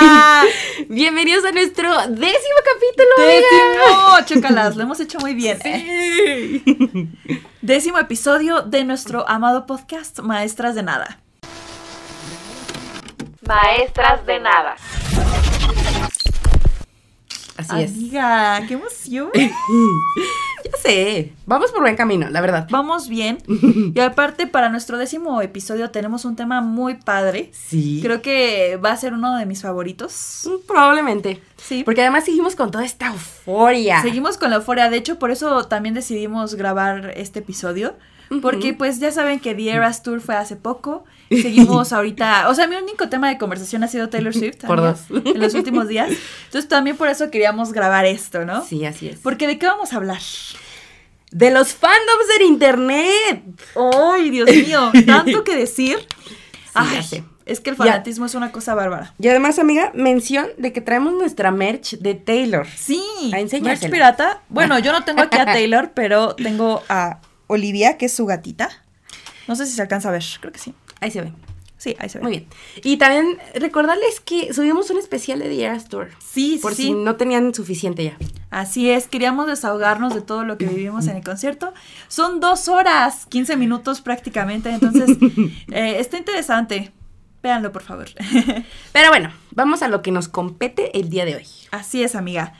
Hola. Bienvenidos a nuestro décimo capítulo. Décimo, chócalas, lo hemos hecho muy bien. ¿eh? Décimo episodio de nuestro amado podcast Maestras de Nada. Maestras de Nada. Así es. Amiga, qué emoción. Ya sé. Vamos por buen camino, la verdad. Vamos bien. Y aparte, para nuestro décimo episodio tenemos un tema muy padre. Sí. Creo que va a ser uno de mis favoritos. Mm, Probablemente. Sí. Porque además seguimos con toda esta euforia. Seguimos con la euforia. De hecho, por eso también decidimos grabar este episodio. Porque pues ya saben que The Eras Tour fue hace poco. Seguimos ahorita. O sea, mi único tema de conversación ha sido Taylor Swift. Por dos. En los últimos días. Entonces también por eso queríamos grabar esto, ¿no? Sí, así es. Porque ¿de qué vamos a hablar? De los fandoms del internet. ¡Ay, Dios mío! Tanto que decir. Ay, ya sé. Es que el Ya. fanatismo es una cosa bárbara. Y además, amiga, mención de que traemos nuestra merch de Taylor. Sí, A enseñársela. merch pirata. Bueno, yo no tengo aquí a Taylor, pero tengo a Olivia, que es su gatita. No sé si se alcanza a ver, creo que sí. Ahí se ve. Sí, ahí se ve. Muy bien. Y también recordarles que subimos un especial de The Eras Tour. Sí, sí, Por sí. si no tenían suficiente ya. Así es, queríamos desahogarnos de todo lo que vivimos en el concierto. Son dos horas, 15 minutos prácticamente, entonces eh, está interesante. Véanlo, por favor. Pero bueno, vamos a lo que nos compete el día de hoy. Así es, amiga.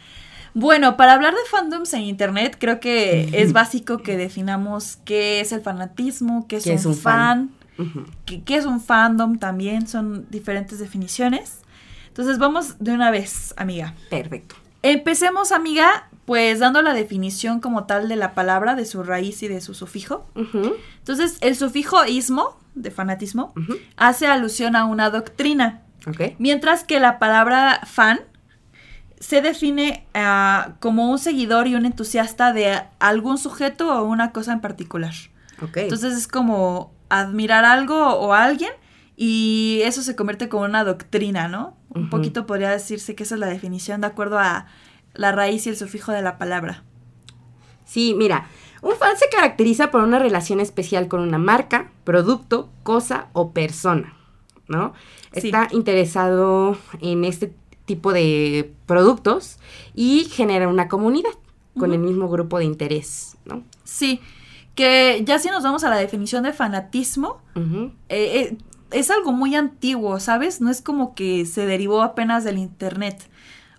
Bueno, para hablar de fandoms en internet, creo que es básico que definamos qué es el fanatismo, qué es, ¿Qué un, es un fan, fan? Qué, qué es un fandom también, son diferentes definiciones. Entonces vamos de una vez, amiga. Perfecto. Empecemos, amiga, pues dando la definición como tal de la palabra, de su raíz y de su sufijo. Entonces, el sufijo ismo, de fanatismo, hace alusión a una doctrina. Ok. Mientras que la palabra fan se define ah, como un seguidor y un entusiasta de algún sujeto o una cosa en particular. Ok. Entonces es como admirar algo o a alguien y eso se convierte como una doctrina, ¿no? Un poquito podría decirse que esa es la definición de acuerdo a la raíz y el sufijo de la palabra. Sí, mira, un fan se caracteriza por una relación especial con una marca, producto, cosa o persona, ¿no? Sí. Está interesado en este tipo de productos y genera una comunidad con el mismo grupo de interés, ¿no? Sí, que ya si nos vamos a la definición de fanatismo, eh, eh, es algo muy antiguo, ¿sabes? No es como que se derivó apenas del Internet.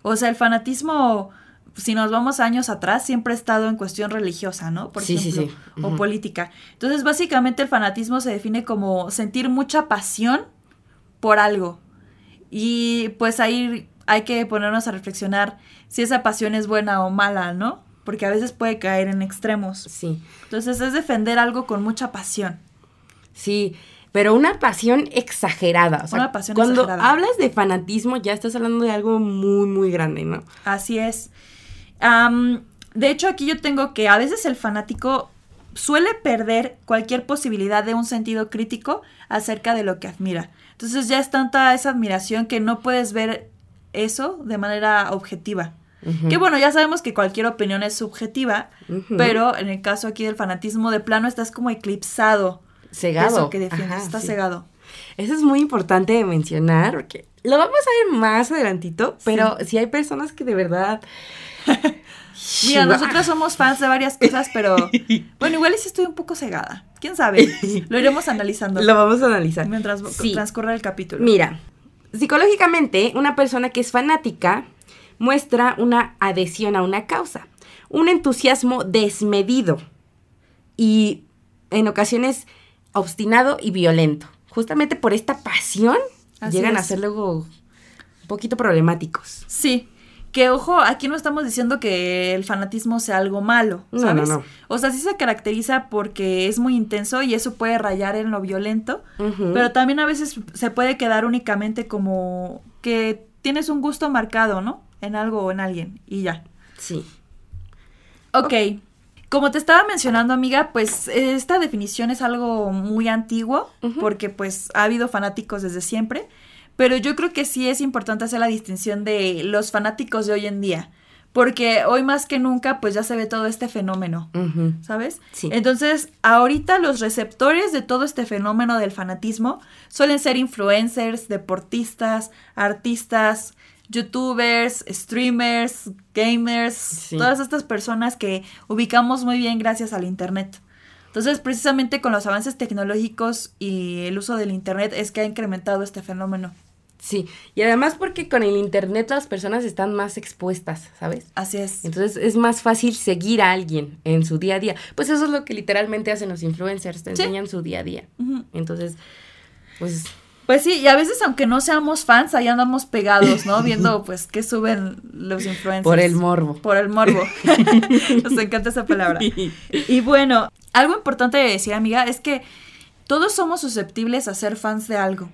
O sea, el fanatismo, si nos vamos años atrás, siempre ha estado en cuestión religiosa, ¿no? Por Sí, sí, ejemplo, sí. o Ujú. política. Entonces, básicamente el fanatismo se define como sentir mucha pasión por algo. Y pues ahí hay que ponernos a reflexionar si esa pasión es buena o mala, ¿no? Porque a veces puede caer en extremos. Sí, Entonces es defender algo con mucha pasión. sí, pero una pasión exagerada. O sea, Una pasión cuando exagerada. hablas de fanatismo ya estás hablando de algo muy, muy grande, ¿no? Así es. De hecho, aquí yo tengo que a veces el fanático suele perder cualquier posibilidad de un sentido crítico acerca de lo que admira. Entonces ya es tanta esa admiración que no puedes ver eso de manera objetiva. Que bueno, ya sabemos que cualquier opinión es subjetiva, pero en el caso aquí del fanatismo de plano estás como eclipsado. Cegado. Eso que defiendes, Ajá, estás sí. cegado. Eso es muy importante de mencionar, porque lo vamos a ver más adelantito, pero si hay personas que de verdad... Mira, nosotros somos fans de varias cosas, pero bueno, igual sí estoy un poco cegada. ¿Quién sabe? Lo iremos analizando Lo vamos a analizar. mientras Sí. transcurre el capítulo. Mira, psicológicamente, una persona que es fanática muestra una adhesión a una causa, un entusiasmo desmedido y en ocasiones obstinado y violento. Justamente por esta pasión Así llegan a ser luego un poquito problemáticos. Sí. Que ojo, aquí no estamos diciendo que el fanatismo sea algo malo, ¿sabes? no, no. O sea, sí se caracteriza porque es muy intenso y eso puede rayar en lo violento, pero también a veces se puede quedar únicamente como que tienes un gusto marcado, ¿no? En algo o en alguien y ya. Sí. Ok. Como te estaba mencionando, amiga, pues esta definición es algo muy antiguo, porque pues ha habido fanáticos desde siempre, pero yo creo que sí es importante hacer la distinción de los fanáticos de hoy en día, porque hoy más que nunca pues ya se ve todo este fenómeno. ¿sabes? Sí. Entonces, ahorita los receptores de todo este fenómeno del fanatismo suelen ser influencers, deportistas, artistas, youtubers, streamers, gamers, Sí. todas estas personas que ubicamos muy bien gracias al internet. Entonces, precisamente con los avances tecnológicos y el uso del internet es que ha incrementado este fenómeno. Sí, y además porque con el internet las personas están más expuestas, ¿sabes? Así es. Entonces es más fácil seguir a alguien en su día a día. Pues eso es lo que literalmente hacen los influencers, te Sí. enseñan su día a día. Entonces, pues Pues sí, y a veces aunque no seamos fans, ahí andamos pegados, ¿no? Viendo pues qué suben los influencers. por el morbo. Por el morbo. Nos encanta esa palabra. Y bueno, algo importante de decir, amiga, es que todos somos susceptibles a ser fans de algo.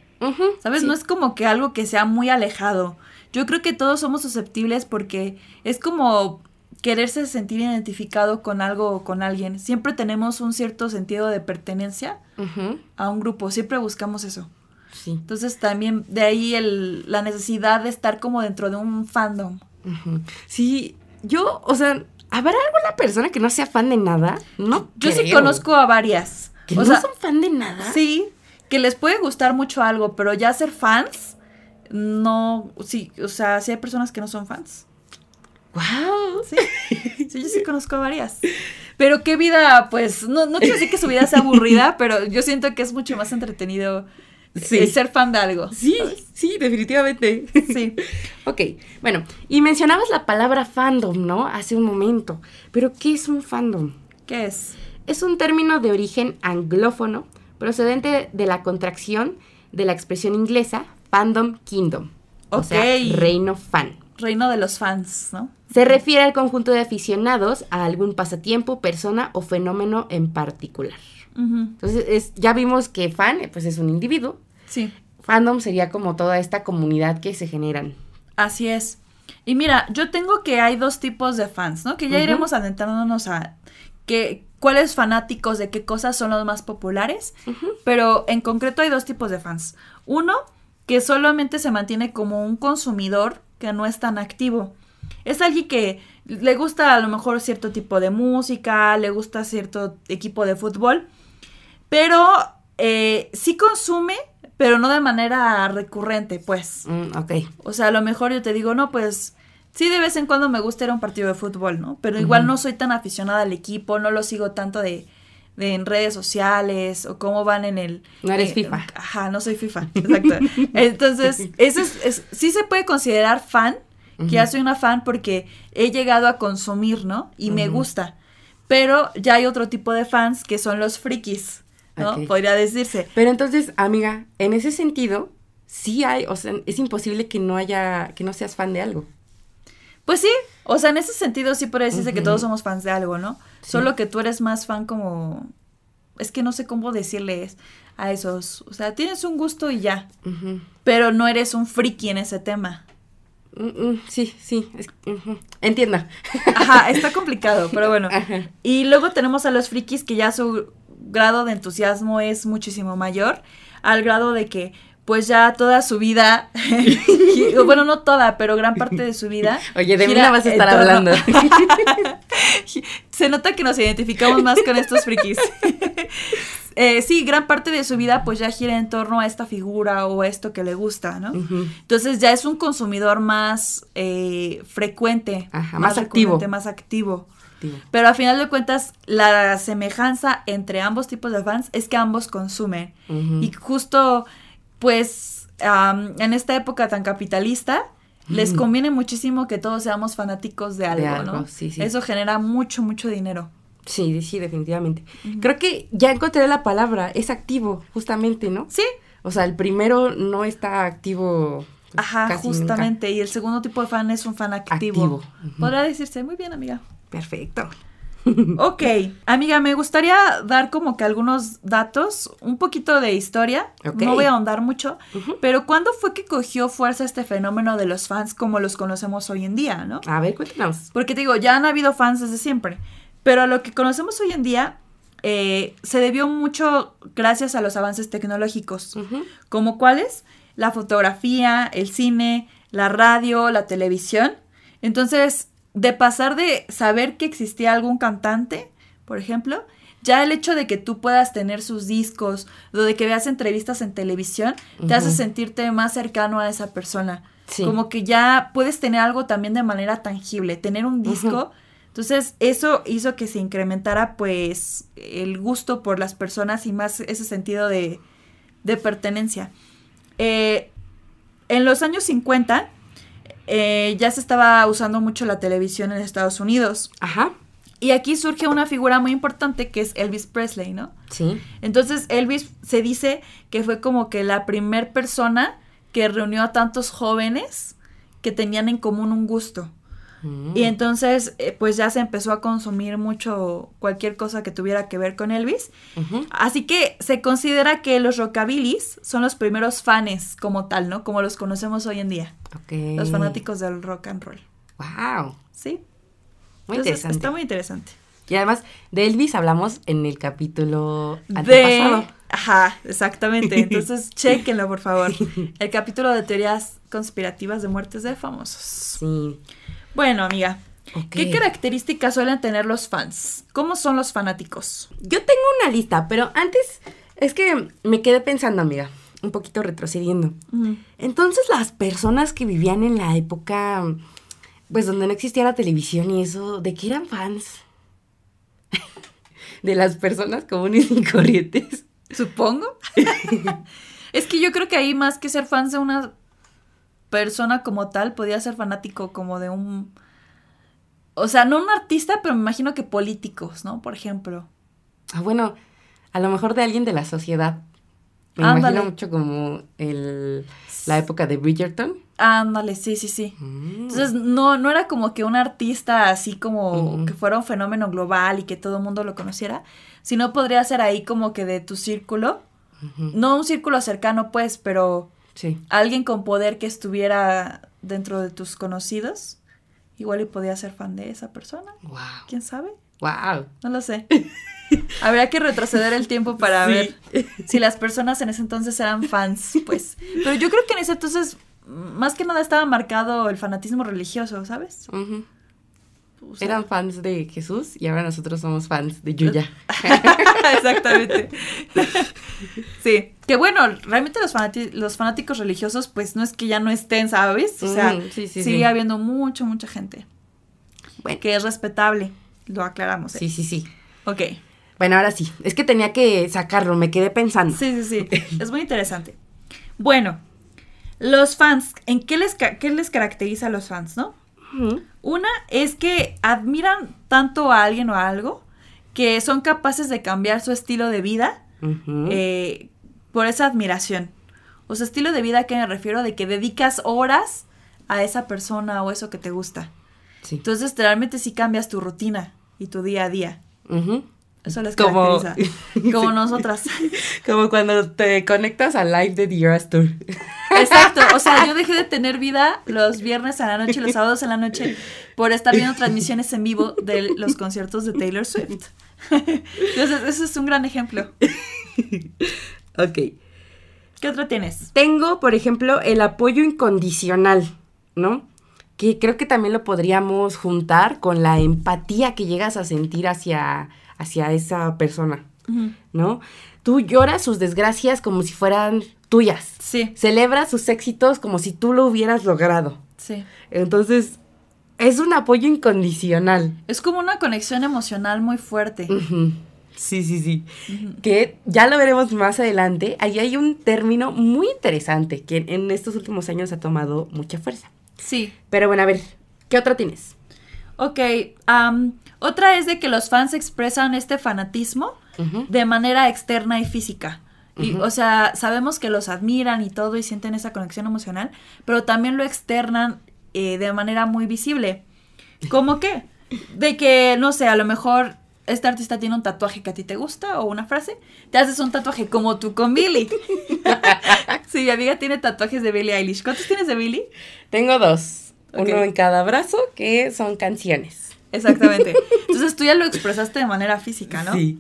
¿Sabes? sí. No es como que algo que sea muy alejado. Yo creo que todos somos susceptibles porque es como quererse sentir identificado con algo o con alguien. Siempre tenemos un cierto sentido de pertenencia a un grupo. Siempre buscamos eso. Sí. Entonces también de ahí el, la necesidad de estar como dentro de un fandom. Sí, yo, o sea, ¿habrá alguna persona que no sea fan de nada? No. Yo sí conozco a varias. ¿Que o no sea, son fan de nada? sí, que les puede gustar mucho algo, pero ya ser fans, no, sí, o sea, sí hay personas que no son fans. ¡Wow! Sí, sí, yo sí conozco a varias. Pero qué vida, pues, no, no quiero decir que su vida sea aburrida, pero yo siento que es mucho más entretenido Sí. ser fan de algo. Sí, sí, definitivamente. Sí. ok, bueno, y mencionabas la palabra fandom, ¿no? Hace un momento. Pero, ¿qué es un fandom? ¿Qué es? Es un término de origen anglófono procedente de la contracción de la expresión inglesa fandom kingdom. O sea, Ok. reino fan. Reino de los fans, ¿no? Se refiere al conjunto de aficionados a algún pasatiempo, persona o fenómeno en particular. Entonces, es, ya vimos que fan, pues es un individuo. Sí. Fandom sería como toda esta comunidad que se generan. Así es. Y mira, yo tengo que hay dos tipos de fans, ¿no? Que ya iremos adentrándonos a que, cuáles fanáticos de qué cosas son los más populares, pero en concreto hay dos tipos de fans. Uno, que solamente se mantiene como un consumidor que no es tan activo. Es alguien que le gusta a lo mejor cierto tipo de música, le gusta cierto equipo de fútbol, pero eh, sí consume, pero no de manera recurrente, pues. Mm, ok. O sea, a lo mejor yo te digo, no, pues sí, de vez en cuando me gusta ir a un partido de fútbol, ¿no? Pero igual no soy tan aficionada al equipo, no lo sigo tanto de, de en redes sociales o cómo van en el... No eres eh, FIFA. Ajá, no soy FIFA, exacto. Entonces, eso es, es- sí se puede considerar fan, que ya soy una fan porque he llegado a consumir, ¿no? Y me gusta. Pero ya hay otro tipo de fans que son los frikis, ¿no? Podría decirse. Pero entonces, amiga, en ese sentido, sí hay, o sea, es imposible que no haya, que no seas fan de algo. Pues sí, o sea, en ese sentido sí puede decirse que todos somos fans de algo, ¿no? Sí. Solo que tú eres más fan como... Es que no sé cómo decirles a esos. O sea, tienes un gusto y ya, pero no eres un friki en ese tema. Mm, mm, sí, sí, es- ujú. entiendo. Ajá, está complicado, pero bueno. Ajá. Y luego tenemos a los frikis que ya su grado de entusiasmo es muchísimo mayor, al grado de que pues ya toda su vida, bueno, no toda, pero gran parte de su vida. Oye, de mí no vas a estar hablando. Se nota que nos identificamos más con estos frikis. Eh, sí, gran parte de su vida pues ya gira en torno a esta figura o a esto que le gusta, ¿no? Entonces ya es un consumidor más eh, frecuente, Ajá, más activo. más activo. Pero a final de cuentas, la semejanza entre ambos tipos de fans es que ambos consumen. Y justo, pues, en esta época tan capitalista, les Mm. conviene muchísimo que todos seamos fanáticos de algo, algo, ¿no? sí, sí. Eso genera mucho, mucho dinero. Sí, sí, definitivamente. Creo que ya encontré la palabra, es activo, justamente, ¿no? Sí, O sea, el primero no está activo. pues, ajá, casi nunca. justamente. Y el segundo tipo de fan es un fan activo. Activo, ujú. Podría decirse, muy bien, amiga. Perfecto. Ok, amiga, me gustaría dar como que algunos datos, un poquito de historia. No voy a ahondar mucho, pero ¿cuándo fue que cogió fuerza este fenómeno de los fans como los conocemos hoy en día, no? A ver, cuéntanos. Porque te digo, ya han habido fans desde siempre, pero a lo que conocemos hoy en día eh, se debió mucho gracias a los avances tecnológicos, como cuáles, la fotografía, el cine, la radio, la televisión. Entonces, de pasar de saber que existía algún cantante, por ejemplo, ya el hecho de que tú puedas tener sus discos o de que veas entrevistas en televisión, te hace sentirte más cercano a esa persona. Sí. Como que ya puedes tener algo también de manera tangible, tener un disco. Entonces, eso hizo que se incrementara, pues, el gusto por las personas y más ese sentido de, de pertenencia. Eh, en los años 50, eh, ya se estaba usando mucho la televisión en Estados Unidos. Ajá. Y aquí surge una figura muy importante que es Elvis Presley, ¿no? Sí. Entonces Elvis se dice que fue como que la primer persona que reunió a tantos jóvenes que tenían en común un gusto. Mm. Y entonces eh, pues ya se empezó a consumir mucho cualquier cosa que tuviera que ver con Elvis. Así que se considera que los rockabilis son los primeros fans como tal, ¿no? Como los conocemos hoy en día. Ok. Los fanáticos del rock and roll. Wow. ¿Sí? Muy Entonces, interesante. Está muy interesante. Y además, de Elvis hablamos en el capítulo De... antepasado. Ajá, exactamente. Entonces, chequenlo, por favor. El capítulo de teorías conspirativas de muertes de famosos. Sí. Bueno, amiga. ¿qué características suelen tener los fans? ¿Cómo son los fanáticos? Yo tengo una lista, pero antes es que me quedé pensando, amiga, un poquito retrocediendo. Entonces, las personas que vivían en la época, pues donde no existía la televisión y eso, ¿de qué eran fans? de las personas comunes y corrientes. Supongo. es que yo creo que ahí más que ser fans de una persona como tal, podía ser fanático como de un... O sea, no un artista, pero me imagino que políticos, ¿no? Por ejemplo. Ah, bueno, a lo mejor de alguien de la sociedad. Me Ándale. imagino mucho como el, la época de Bridgerton. Ándale, sí, sí, sí. Mm. Entonces, no, no era como que un artista así como que fuera un fenómeno global y que todo el mundo lo conociera, sino podría ser ahí como que de tu círculo, no un círculo cercano pues, pero Sí. alguien con poder que estuviera dentro de tus conocidos, igual y podía ser fan de esa persona, Wow. ¿quién sabe? Wow. No lo sé. Habría que retroceder el tiempo para Sí. ver si las personas en ese entonces eran fans, pues. Pero yo creo que en ese entonces, más que nada estaba marcado el fanatismo religioso, ¿sabes? Ujú. O sea, Eran fans de Jesús y ahora nosotros somos fans de Yuya. Exactamente. sí. Que bueno, realmente los, fanáticos religiosos, pues no es que ya no estén, ¿sabes? O sea, sí, sí, sigue sí. habiendo mucho, mucha gente. Bueno. Que es respetable. Lo aclaramos. ¿eh? Sí, sí, sí. Ok. Bueno, ahora sí. Es que tenía que sacarlo, me quedé pensando. Sí, sí, sí. Es muy interesante. Bueno, los fans, ¿en qué les, ca- qué les caracteriza a los fans, no? Ujú. Una es que admiran tanto a alguien o a algo que son capaces de cambiar su estilo de vida eh, por esa admiración. O sea, estilo de vida que me refiero de que dedicas horas a esa persona o eso que te gusta. sí. Entonces, realmente sí cambias tu rutina y tu día a día. Eso les Como- caracteriza. Como nosotras. Como cuando te conectas al live de The Eras Tour. Exacto, o sea, yo dejé de tener vida los viernes a la noche, los sábados en la noche, por estar viendo transmisiones en vivo de los conciertos de Taylor Swift. Entonces, ese es un gran ejemplo. ok. ¿Qué otro tienes? Tengo, por ejemplo, el apoyo incondicional, ¿no? Que creo que también lo podríamos juntar con la empatía que llegas a sentir hacia, hacia esa persona, ¿no? Tú lloras sus desgracias como si fueran tuyas. Sí, Celebras sus éxitos como si tú lo hubieras logrado. sí. Entonces, es un apoyo incondicional. Es como una conexión emocional muy fuerte. Sí, sí, sí. Que ya lo veremos más adelante. Ahí hay un término muy interesante que en- en estos últimos años ha tomado mucha fuerza. Sí. Pero bueno, a ver, ¿qué otro tienes? Ok, am, otra es de que los fans expresan este fanatismo de manera externa y física. Y. O sea, sabemos que los admiran y todo y sienten esa conexión emocional, pero también lo externan eh, de manera muy visible. ¿Cómo qué? De que, no sé, a lo mejor este artista tiene un tatuaje que a ti te gusta o una frase, te haces un tatuaje como tú con Billy. sí, mi amiga tiene tatuajes de Billie Eilish. ¿Cuántos tienes de Billie? Tengo dos. Uno en cada brazo que son canciones. Exactamente. Entonces tú ya lo expresaste de manera física, ¿no? Sí.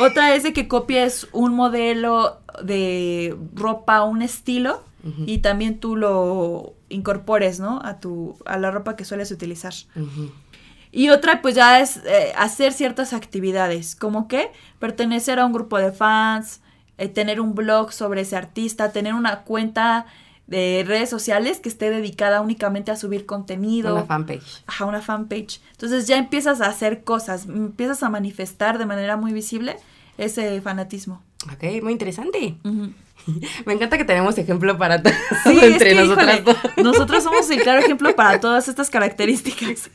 Otra es de que copies un modelo de ropa, un estilo, y también tú lo incorpores, ¿no? A tu, a la ropa que sueles utilizar. Y otra, pues ya es eh, hacer ciertas actividades, como que pertenecer a un grupo de fans, eh, tener un blog sobre ese artista, tener una cuenta de redes sociales que esté dedicada únicamente a subir contenido. Una fanpage. Ajá, una fanpage. Entonces ya empiezas a hacer cosas, empiezas a manifestar de manera muy visible ese fanatismo. Ok, muy interesante. Me encanta que tenemos ejemplo para todo Sí, entre es que, nosotras híjole, dos. nosotros somos el claro ejemplo para todas estas características.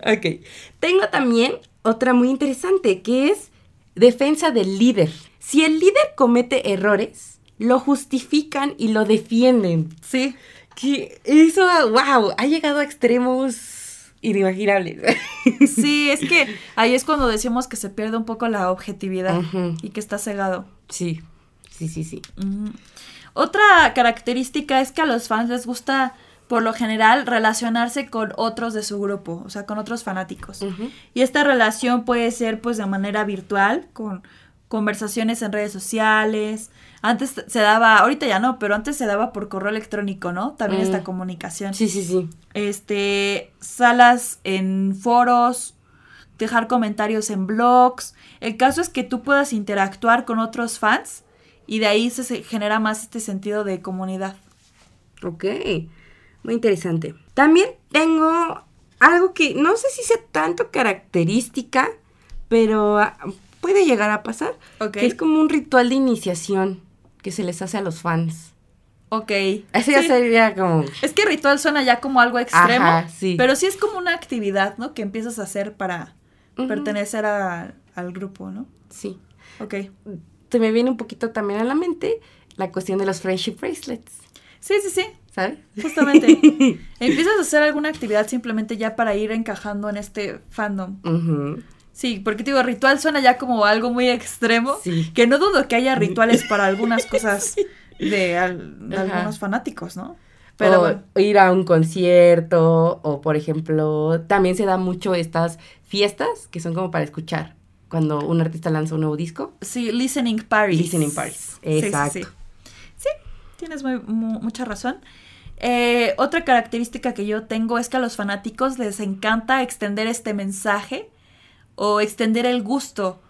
Ok. Tengo también otra muy interesante que es defensa del líder. Si el líder comete errores, lo justifican y lo defienden. Sí, Que eso, wow, ha llegado a extremos inimaginables. sí, es que ahí es cuando decimos que se pierde un poco la objetividad y que está cegado. Sí, sí, sí, sí. Otra característica es que a los fans les gusta, por lo general, relacionarse con otros de su grupo, o sea, con otros fanáticos. Y esta relación puede ser pues de manera virtual, con conversaciones en redes sociales. Antes se daba, ahorita ya no, pero antes se daba por correo electrónico, ¿no? También Mm. esta comunicación. Sí, sí, sí. Este, salas en foros, dejar comentarios en blogs. El caso es que tú puedas interactuar con otros fans y de ahí se, genera más este sentido de comunidad. Ok, muy interesante. También tengo algo que no sé si sea tanto característica, pero ah, puede llegar a pasar. Ok. Que es como un ritual de iniciación que se les hace a los fans. Ok. Eso ya Sí. sería como... Es que ritual suena ya como algo extremo, Ajá, sí. pero sí es como una actividad, ¿no? Que empiezas a hacer para pertenecer a- al grupo, ¿no? Sí. Ok. Se me viene un poquito también a la mente la cuestión de los friendship bracelets, Sí, sí, sí, ¿sabes? justamente. empiezas a hacer alguna actividad simplemente ya para ir encajando en este fandom. Ujú. Sí, porque te digo, ritual suena ya como algo muy extremo, Sí. que no dudo que haya rituales para algunas cosas de, al- de Ajá. algunos fanáticos, ¿no? Pero o bueno, ir a un concierto, o por ejemplo, también se da mucho estas fiestas que son como para escuchar cuando un artista lanza un nuevo disco. sí, listening parties. Listening Sí, sí, exacto. Sí, Sí, tienes muy- mu- mucha razón. Eh, otra característica que yo tengo es que a los fanáticos les encanta extender este mensaje o extender el gusto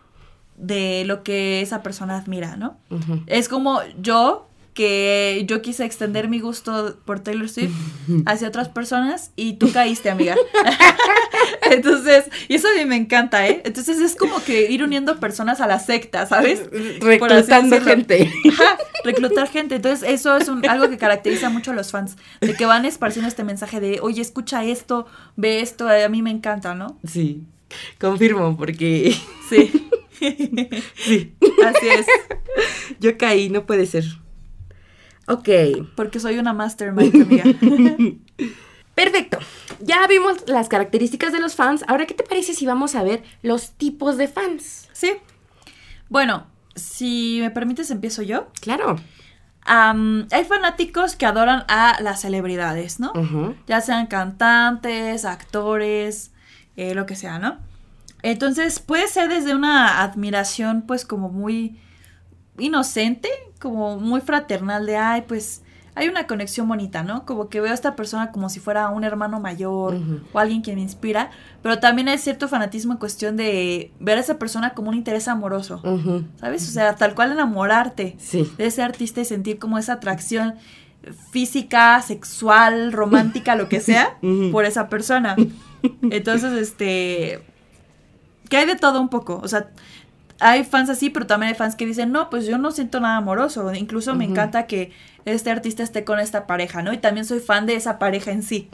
de lo que esa persona admira, ¿no? Es como yo, que yo quise extender mi gusto por Taylor Swift hacia otras personas y tú caíste, amiga. Entonces, y eso a mí me encanta, ¿eh? Entonces es como que ir uniendo personas a la secta, ¿sabes? Reclutando gente. Ajá, reclutar gente. Entonces, eso es un- algo que caracteriza mucho a los fans, de que van esparciendo este mensaje de, oye, escucha esto, ve esto, a mí me encanta, ¿no? Sí, confirmo, porque Sí, sí, así es, yo caí, no puede ser. Ok, porque soy una mastermind, amiga. perfecto. Ya vimos las características de los fans. Ahora, ¿qué te parece si vamos a ver los tipos de fans? Sí. Bueno, si me permites, empiezo yo. Claro. Hay fanáticos que adoran a las celebridades, ¿no? Ya sean cantantes, actores, eh, lo que sea, ¿no? Entonces puede ser desde una admiración pues como muy inocente, como muy fraternal de, ay, pues hay una conexión bonita, ¿no? Como que veo a esta persona como si fuera un hermano mayor o alguien que me inspira, pero también hay cierto fanatismo en cuestión de ver a esa persona como un interés amoroso. ¿sabes? O sea, tal cual enamorarte Sí. de ese artista y sentir como esa atracción física, sexual, romántica, lo que sea, por esa persona. Entonces, este, que hay de todo un poco, o sea, hay fans así, pero también hay fans que dicen, no, pues yo no siento nada amoroso, incluso me encanta que este artista esté con esta pareja, ¿no? Y también soy fan de esa pareja en sí.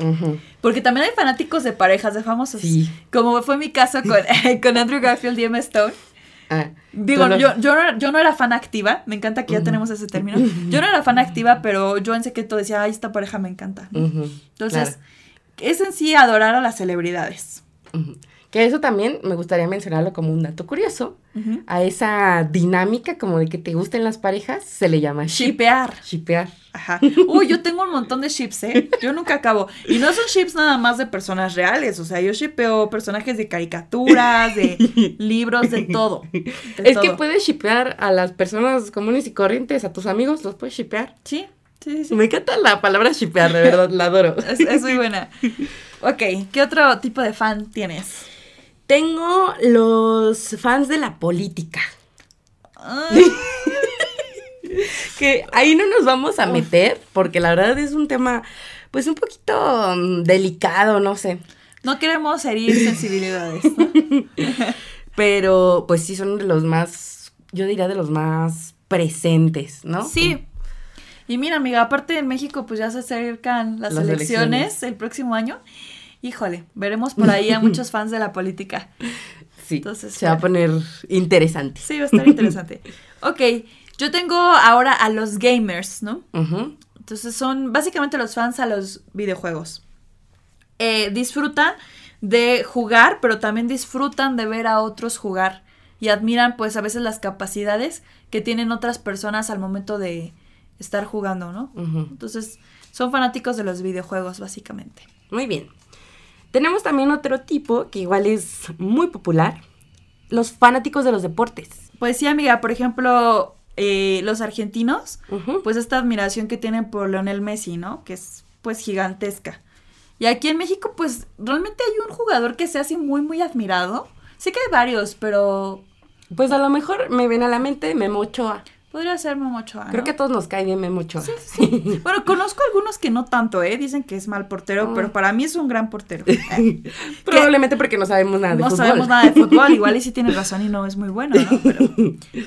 Porque también hay fanáticos de parejas de famosos. Sí. Como fue mi caso con, con Andrew Garfield y Emma Stone. Ah, Digo, lo- yo, yo, no, yo no era fan activa, me encanta que ya tenemos ese término. Yo no era fan activa, pero yo en secreto decía, ay, esta pareja me encanta. Entonces, claro. es en sí adorar a las celebridades. Ujú. Que eso también me gustaría mencionarlo como un dato curioso. A esa dinámica como de que te gusten las parejas se le llama ship. Shipear. Shipear. Ajá. Uy, yo tengo un montón de ships, ¿eh? Yo nunca acabo. Y no son ships nada más de personas reales. O sea, yo shipeo personajes de caricaturas, de libros, de todo. de Es que puedes shipear a las personas comunes y corrientes, a tus amigos, los puedes shipear. Sí, Sí, sí. Me encanta la palabra shipear, de verdad, la adoro. Es, es muy buena. Ok, ¿qué otro tipo de fan tienes? Tengo los fans de la política. Ay, Que ahí no nos vamos a meter, porque la verdad es un tema, pues un poquito mm, delicado, no sé. no queremos herir sensibilidades. ¿no? Pero pues sí son de los más, yo diría de los más presentes, ¿no? Sí. Y mira, amiga, aparte en México, pues ya se acercan las, Las elecciones, elecciones. el próximo año. Híjole, veremos por ahí a muchos fans de la política. Sí, Entonces, se va a poner interesante. Sí, va a estar interesante. ok, yo tengo ahora a los gamers, ¿no? Ujú. Entonces son básicamente los fans a los videojuegos. Eh, disfrutan de jugar, pero también disfrutan de ver a otros jugar y admiran pues a veces las capacidades que tienen otras personas al momento de estar jugando, ¿no? Entonces son fanáticos de los videojuegos básicamente. Muy bien. Tenemos también otro tipo que igual es muy popular, los fanáticos de los deportes. Pues sí, amiga, por ejemplo, eh, los argentinos, pues esta admiración que tienen por Leonel Messi, ¿no? Que es pues gigantesca. Y aquí en México, pues realmente hay un jugador que se hace muy, muy admirado. Sé que hay varios, pero Pues a lo mejor me ven a la mente Memo Ochoa. Podría ser Memo Ochoa, Creo ¿no? que a todos nos cae bien Memo Ochoa. Bueno, conozco algunos que no tanto, ¿eh? Dicen que es mal portero, Oh. pero para mí es un gran portero. Probablemente porque no sabemos nada de no fútbol. sabemos nada de fútbol, igual y sí tienes razón y no es muy bueno, ¿no? Pero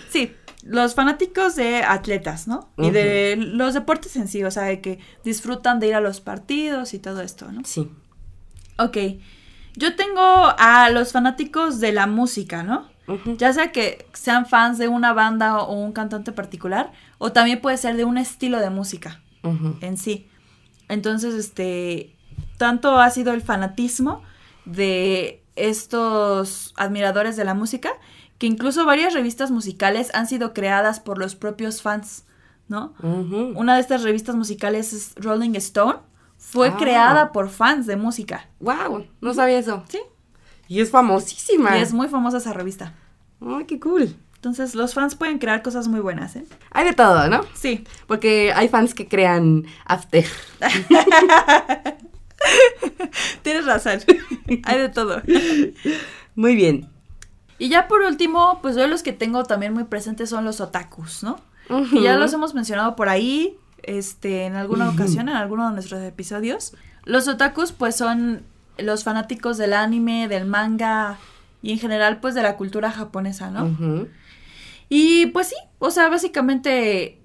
sí, los fanáticos de atletas, ¿no? Y de los deportes en sí, o sea, de que disfrutan de ir a los partidos y todo esto, ¿no? Sí. Ok, yo tengo a los fanáticos de la música, ¿no? Ya sea que sean fans de una banda o un cantante particular, o también puede ser de un estilo de música en sí. Entonces, este, tanto ha sido el fanatismo de estos admiradores de la música, que incluso varias revistas musicales han sido creadas por los propios fans, ¿no? Una de estas revistas musicales es Rolling Stone, fue Ah. creada por fans de música, Wow, no sabía eso. ¿sí? Y es famosísima. Y es muy famosa esa revista. Ay, qué cool. Entonces, los fans pueden crear cosas muy buenas, ¿eh? Hay de todo, ¿no? Sí. Porque hay fans que crean after. Tienes razón. Hay de todo. Muy bien. Y ya por último, pues yo los que tengo también muy presentes son los otakus, ¿no? Que ya los hemos mencionado por ahí, este, en alguna ocasión, en alguno de nuestros episodios. Los otakus, pues son los fanáticos del anime, del manga y en general, pues de la cultura japonesa, ¿no? Y pues sí, o sea, básicamente,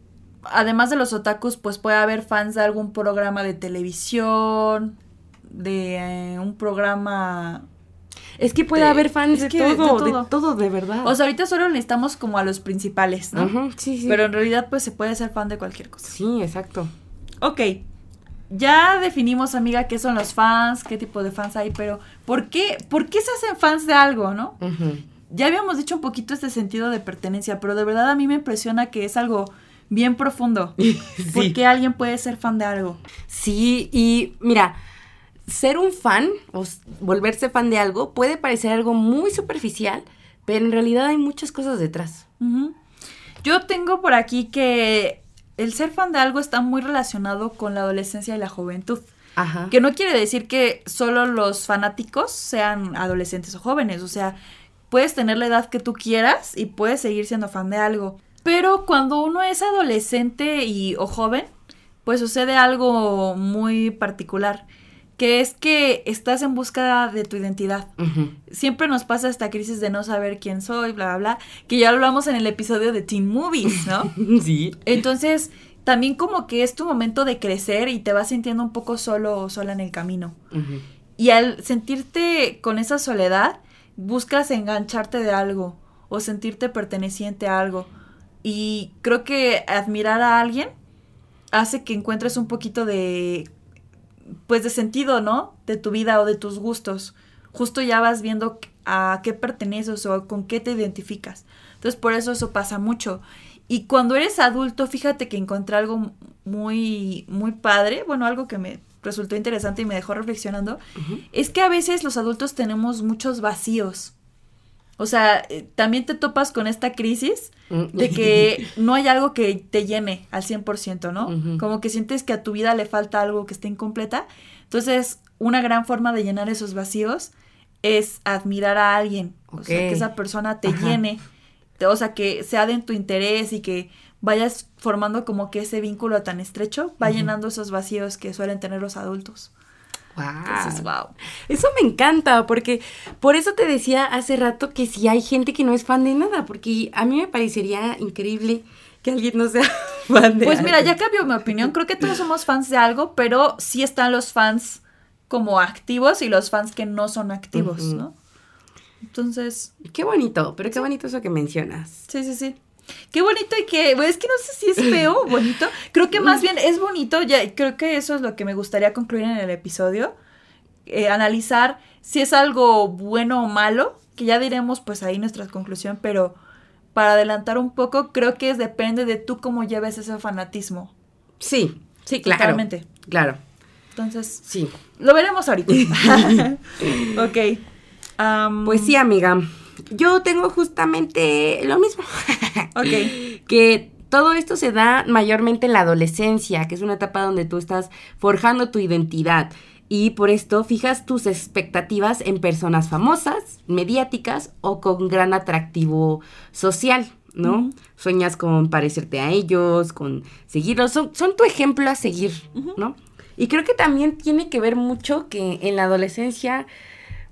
además de los otakus, pues puede haber fans de algún programa de televisión, de eh, un programa... Es que puede De- haber fans es de, que de todo, de todo. todo, de verdad. O sea, ahorita solo necesitamos como a los principales, ¿no? Sí, sí. Pero en realidad, pues se puede ser fan de cualquier cosa. Sí, exacto. Ok. Ya definimos, amiga, qué son los fans, qué tipo de fans hay, pero ¿por qué, ¿por qué se hacen fans de algo, no? Ya habíamos dicho un poquito este sentido de pertenencia, pero de verdad a mí me impresiona que es algo bien profundo. ¿Por Sí. qué alguien puede ser fan de algo? Sí, y mira, ser un fan o volverse fan de algo puede parecer algo muy superficial, pero en realidad hay muchas cosas detrás. Yo tengo por aquí que el ser fan de algo está muy relacionado con la adolescencia y la juventud. Ajá. Que no quiere decir que solo los fanáticos sean adolescentes o jóvenes. O sea, puedes tener la edad que tú quieras y puedes seguir siendo fan de algo. Pero cuando uno es adolescente y, o joven, pues sucede algo muy particular. Que es que estás en búsqueda de tu identidad. Siempre nos pasa esta crisis de no saber quién soy, bla, bla, bla. Que ya hablamos en el episodio de Teen Movies, ¿no? Sí. Entonces, también como que es tu momento de crecer y te vas sintiendo un poco solo o sola en el camino. Y al sentirte con esa soledad, buscas engancharte de algo o sentirte perteneciente a algo. Y creo que admirar a alguien hace que encuentres un poquito de, pues de sentido, ¿no? De tu vida o de tus gustos. Justo ya vas viendo a qué perteneces o con qué te identificas. Entonces por eso eso pasa mucho. Y cuando eres adulto, fíjate que encontré algo muy, muy padre, bueno, algo que me resultó interesante y me dejó reflexionando, es que a veces los adultos tenemos muchos vacíos. O sea, eh, también te topas con esta crisis Mm. de que no hay algo que te llene al 100%, ¿no? Como que sientes que a tu vida le falta algo que esté incompleta. Entonces, una gran forma de llenar esos vacíos es admirar a alguien. O sea, que esa persona te Ajá. llene. O sea, que sea de tu interés y que vayas formando como que ese vínculo tan estrecho va llenando esos vacíos que suelen tener los adultos. Entonces, wow. Eso me encanta, porque por eso te decía hace rato que si hay gente que no es fan de nada, porque a mí me parecería increíble que alguien no sea fan de Pues mira, ya cambió mi opinión. Creo que todos somos fans de algo, pero sí están los fans como activos y los fans que no son activos. ¿no? Entonces, Qué bonito, pero qué bonito eso que mencionas. sí, sí, sí. Qué bonito y que, es que no sé si es feo o bonito. Creo que más bien es bonito, ya creo que eso es lo que me gustaría concluir en el episodio. Eh, analizar si es algo bueno o malo, que ya diremos pues ahí nuestra conclusión, pero para adelantar un poco, creo que es, depende de tú cómo lleves ese fanatismo. Sí, sí, claro. Totalmente. Claro, Entonces, sí. Lo veremos ahorita. ok. Pues sí, amiga. Yo tengo justamente lo mismo. Ok. que todo esto se da mayormente en la adolescencia, que es una etapa donde tú estás forjando tu identidad. Y por esto fijas tus expectativas en personas famosas, mediáticas o con gran atractivo social, ¿no? Sueñas con parecerte a ellos, con seguirlos, son, son tu ejemplo a seguir. ¿no? Y creo que también tiene que ver mucho que en la adolescencia,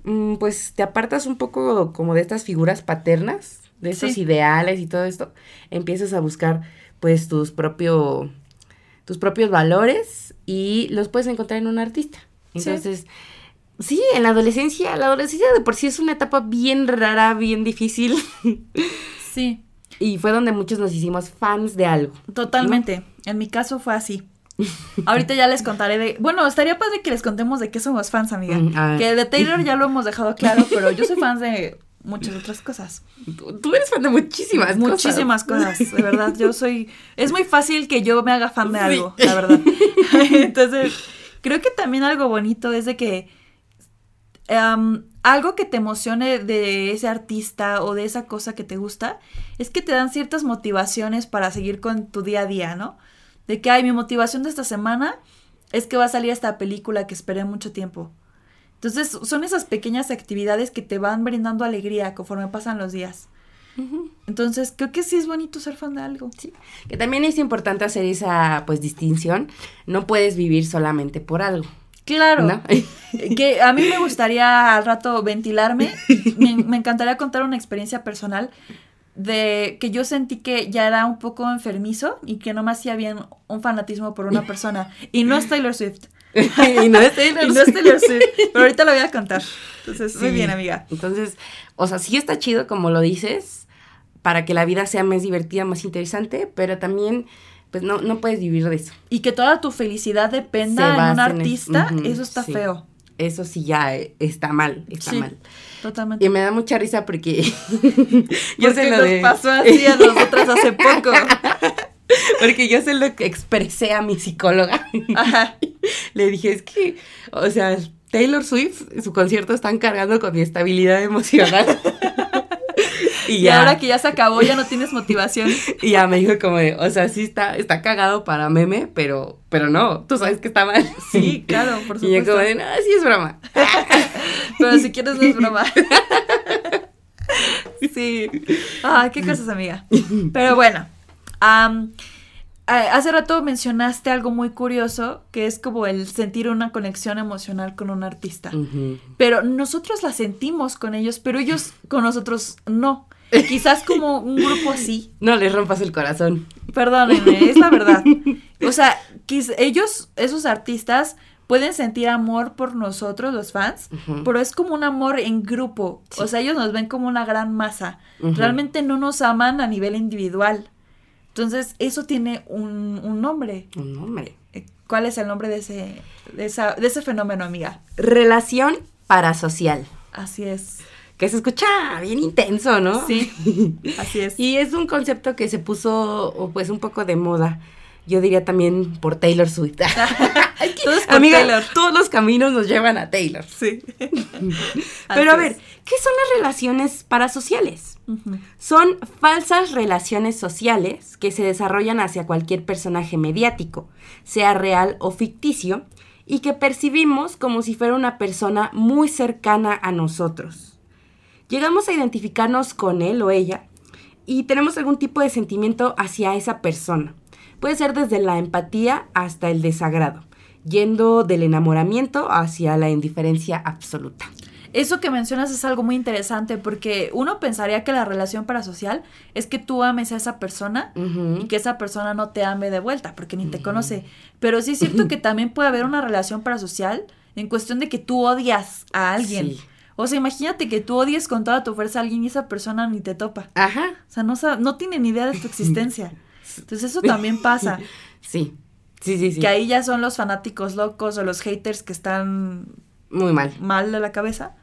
mm, pues te apartas un poco como de estas figuras paternas, de esos Sí. ideales y todo esto, empiezas a buscar pues tus propio, tus propios valores y los puedes encontrar en un artista. Entonces, sí, en la adolescencia, la adolescencia de por sí es una etapa bien rara, bien difícil Sí, y fue donde muchos nos hicimos fans de algo. totalmente. En mi caso fue así. Ahorita ya les contaré de... Bueno, estaría padre que les contemos de qué somos fans, amiga. Mm. Que de Taylor ya lo hemos dejado claro, pero yo soy fan de muchas otras cosas. Tú, tú eres fan de muchísimas cosas. Muchísimas cosas, de verdad. Yo soy. Es muy fácil que yo me haga fan de Sí. algo, la verdad. Entonces, creo que también algo bonito es de que. algo que te emocione de ese artista o de esa cosa que te gusta es que te dan ciertas motivaciones para seguir con tu día a día, ¿no? De que, ay, mi motivación de esta semana es que va a salir esta película que esperé mucho tiempo. Entonces, son esas pequeñas actividades que te van brindando alegría conforme pasan los días. Entonces, creo que sí es bonito ser fan de algo. Sí. Que también es importante hacer esa pues distinción. No puedes vivir solamente por algo. Claro. ¿no? Que a mí me gustaría al rato ventilarme. Me, me encantaría contar una experiencia personal de que yo sentí que ya era un poco enfermizo y que no me hacía bien un fanatismo por una persona. Y no es Taylor Swift. y no es Taylor Y no es. Taylor Swift. Pero ahorita lo voy a contar. Entonces, muy Sí. bien, amiga. Entonces, o sea, sí está chido como lo dices, para que la vida sea más divertida, más interesante, pero también, pues no, no puedes vivir de eso. Y que toda tu felicidad dependa Se en un basa en eso. artista, Ujú, eso está sí. feo. Eso sí ya está mal, está Sí, mal. Totalmente. Y me da mucha risa porque yo Porque sé lo nos de... pasó así a nosotras hace poco. Porque yo sé lo que expresé a mi psicóloga. Ajá. Le dije, es que, o sea, Taylor Swift, su concierto están cargando con mi estabilidad emocional. y ahora que ya se acabó, ya no tienes motivación. y ya me dijo como de, o sea, sí está, está cagado para meme, pero, pero no, tú sabes que está mal. Sí, claro, por Y yo supuesto. como de, no, sí es broma. Pero si quieres no es broma. sí. Ah, qué cosas, amiga. Pero bueno. A- hace rato mencionaste algo muy curioso, que es como el sentir una conexión emocional con un artista. Pero nosotros la sentimos con ellos, pero ellos con nosotros no. Quizás como un grupo así. No les rompas el corazón. Perdónenme, es la verdad. O sea, ellos, esos artistas, pueden sentir amor por nosotros, los fans, pero es como un amor en grupo. Sí. O sea, ellos nos ven como una gran masa. Realmente no nos aman a nivel individual. Entonces, eso tiene un, un nombre. Un hombre. Eh, ¿Cuál es el nombre de ese, de esa, de ese fenómeno, amiga? Relación parasocial. Así es. Que se escucha bien intenso, ¿no? Sí, así es. Y es un concepto que se puso pues un poco de moda. Yo diría también por Taylor Swift. Todo es por Amiga, Taylor. todos los caminos nos llevan a Taylor. Sí. Pero a ver. ¿qué son las relaciones parasociales? Son falsas relaciones sociales que se desarrollan hacia cualquier personaje mediático, sea real o ficticio, y que percibimos como si fuera una persona muy cercana a nosotros. Llegamos a identificarnos con él o ella y tenemos algún tipo de sentimiento hacia esa persona. Puede ser desde la empatía hasta el desagrado, yendo del enamoramiento hacia la indiferencia absoluta. Eso que mencionas es algo muy interesante porque uno pensaría que la relación parasocial es que tú ames a esa persona y que esa persona no te ame de vuelta porque ni te conoce. Pero sí es cierto que también puede haber una relación parasocial en cuestión de que tú odias a alguien. Sí. O sea, imagínate que tú odies con toda tu fuerza a alguien y esa persona ni te topa. Ajá. O sea, no, no tiene ni idea de tu existencia. Entonces eso también pasa. Sí. Sí, sí, sí. Que ahí ya son los fanáticos locos o los haters que están Muy mal. mal de la cabeza.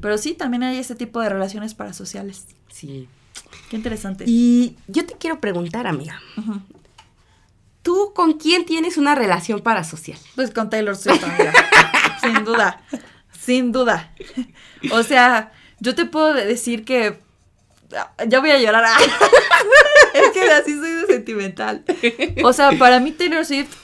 Pero sí, también hay este tipo de relaciones parasociales. Sí. Qué interesante. Y yo te quiero preguntar, amiga. ¿Tú con quién tienes una relación parasocial? Pues con Taylor Swift, amiga. Sin duda. Sin duda. O sea, yo te puedo de- decir que. Ya voy a llorar. es que así soy de sentimental. O sea, para mí Taylor Swift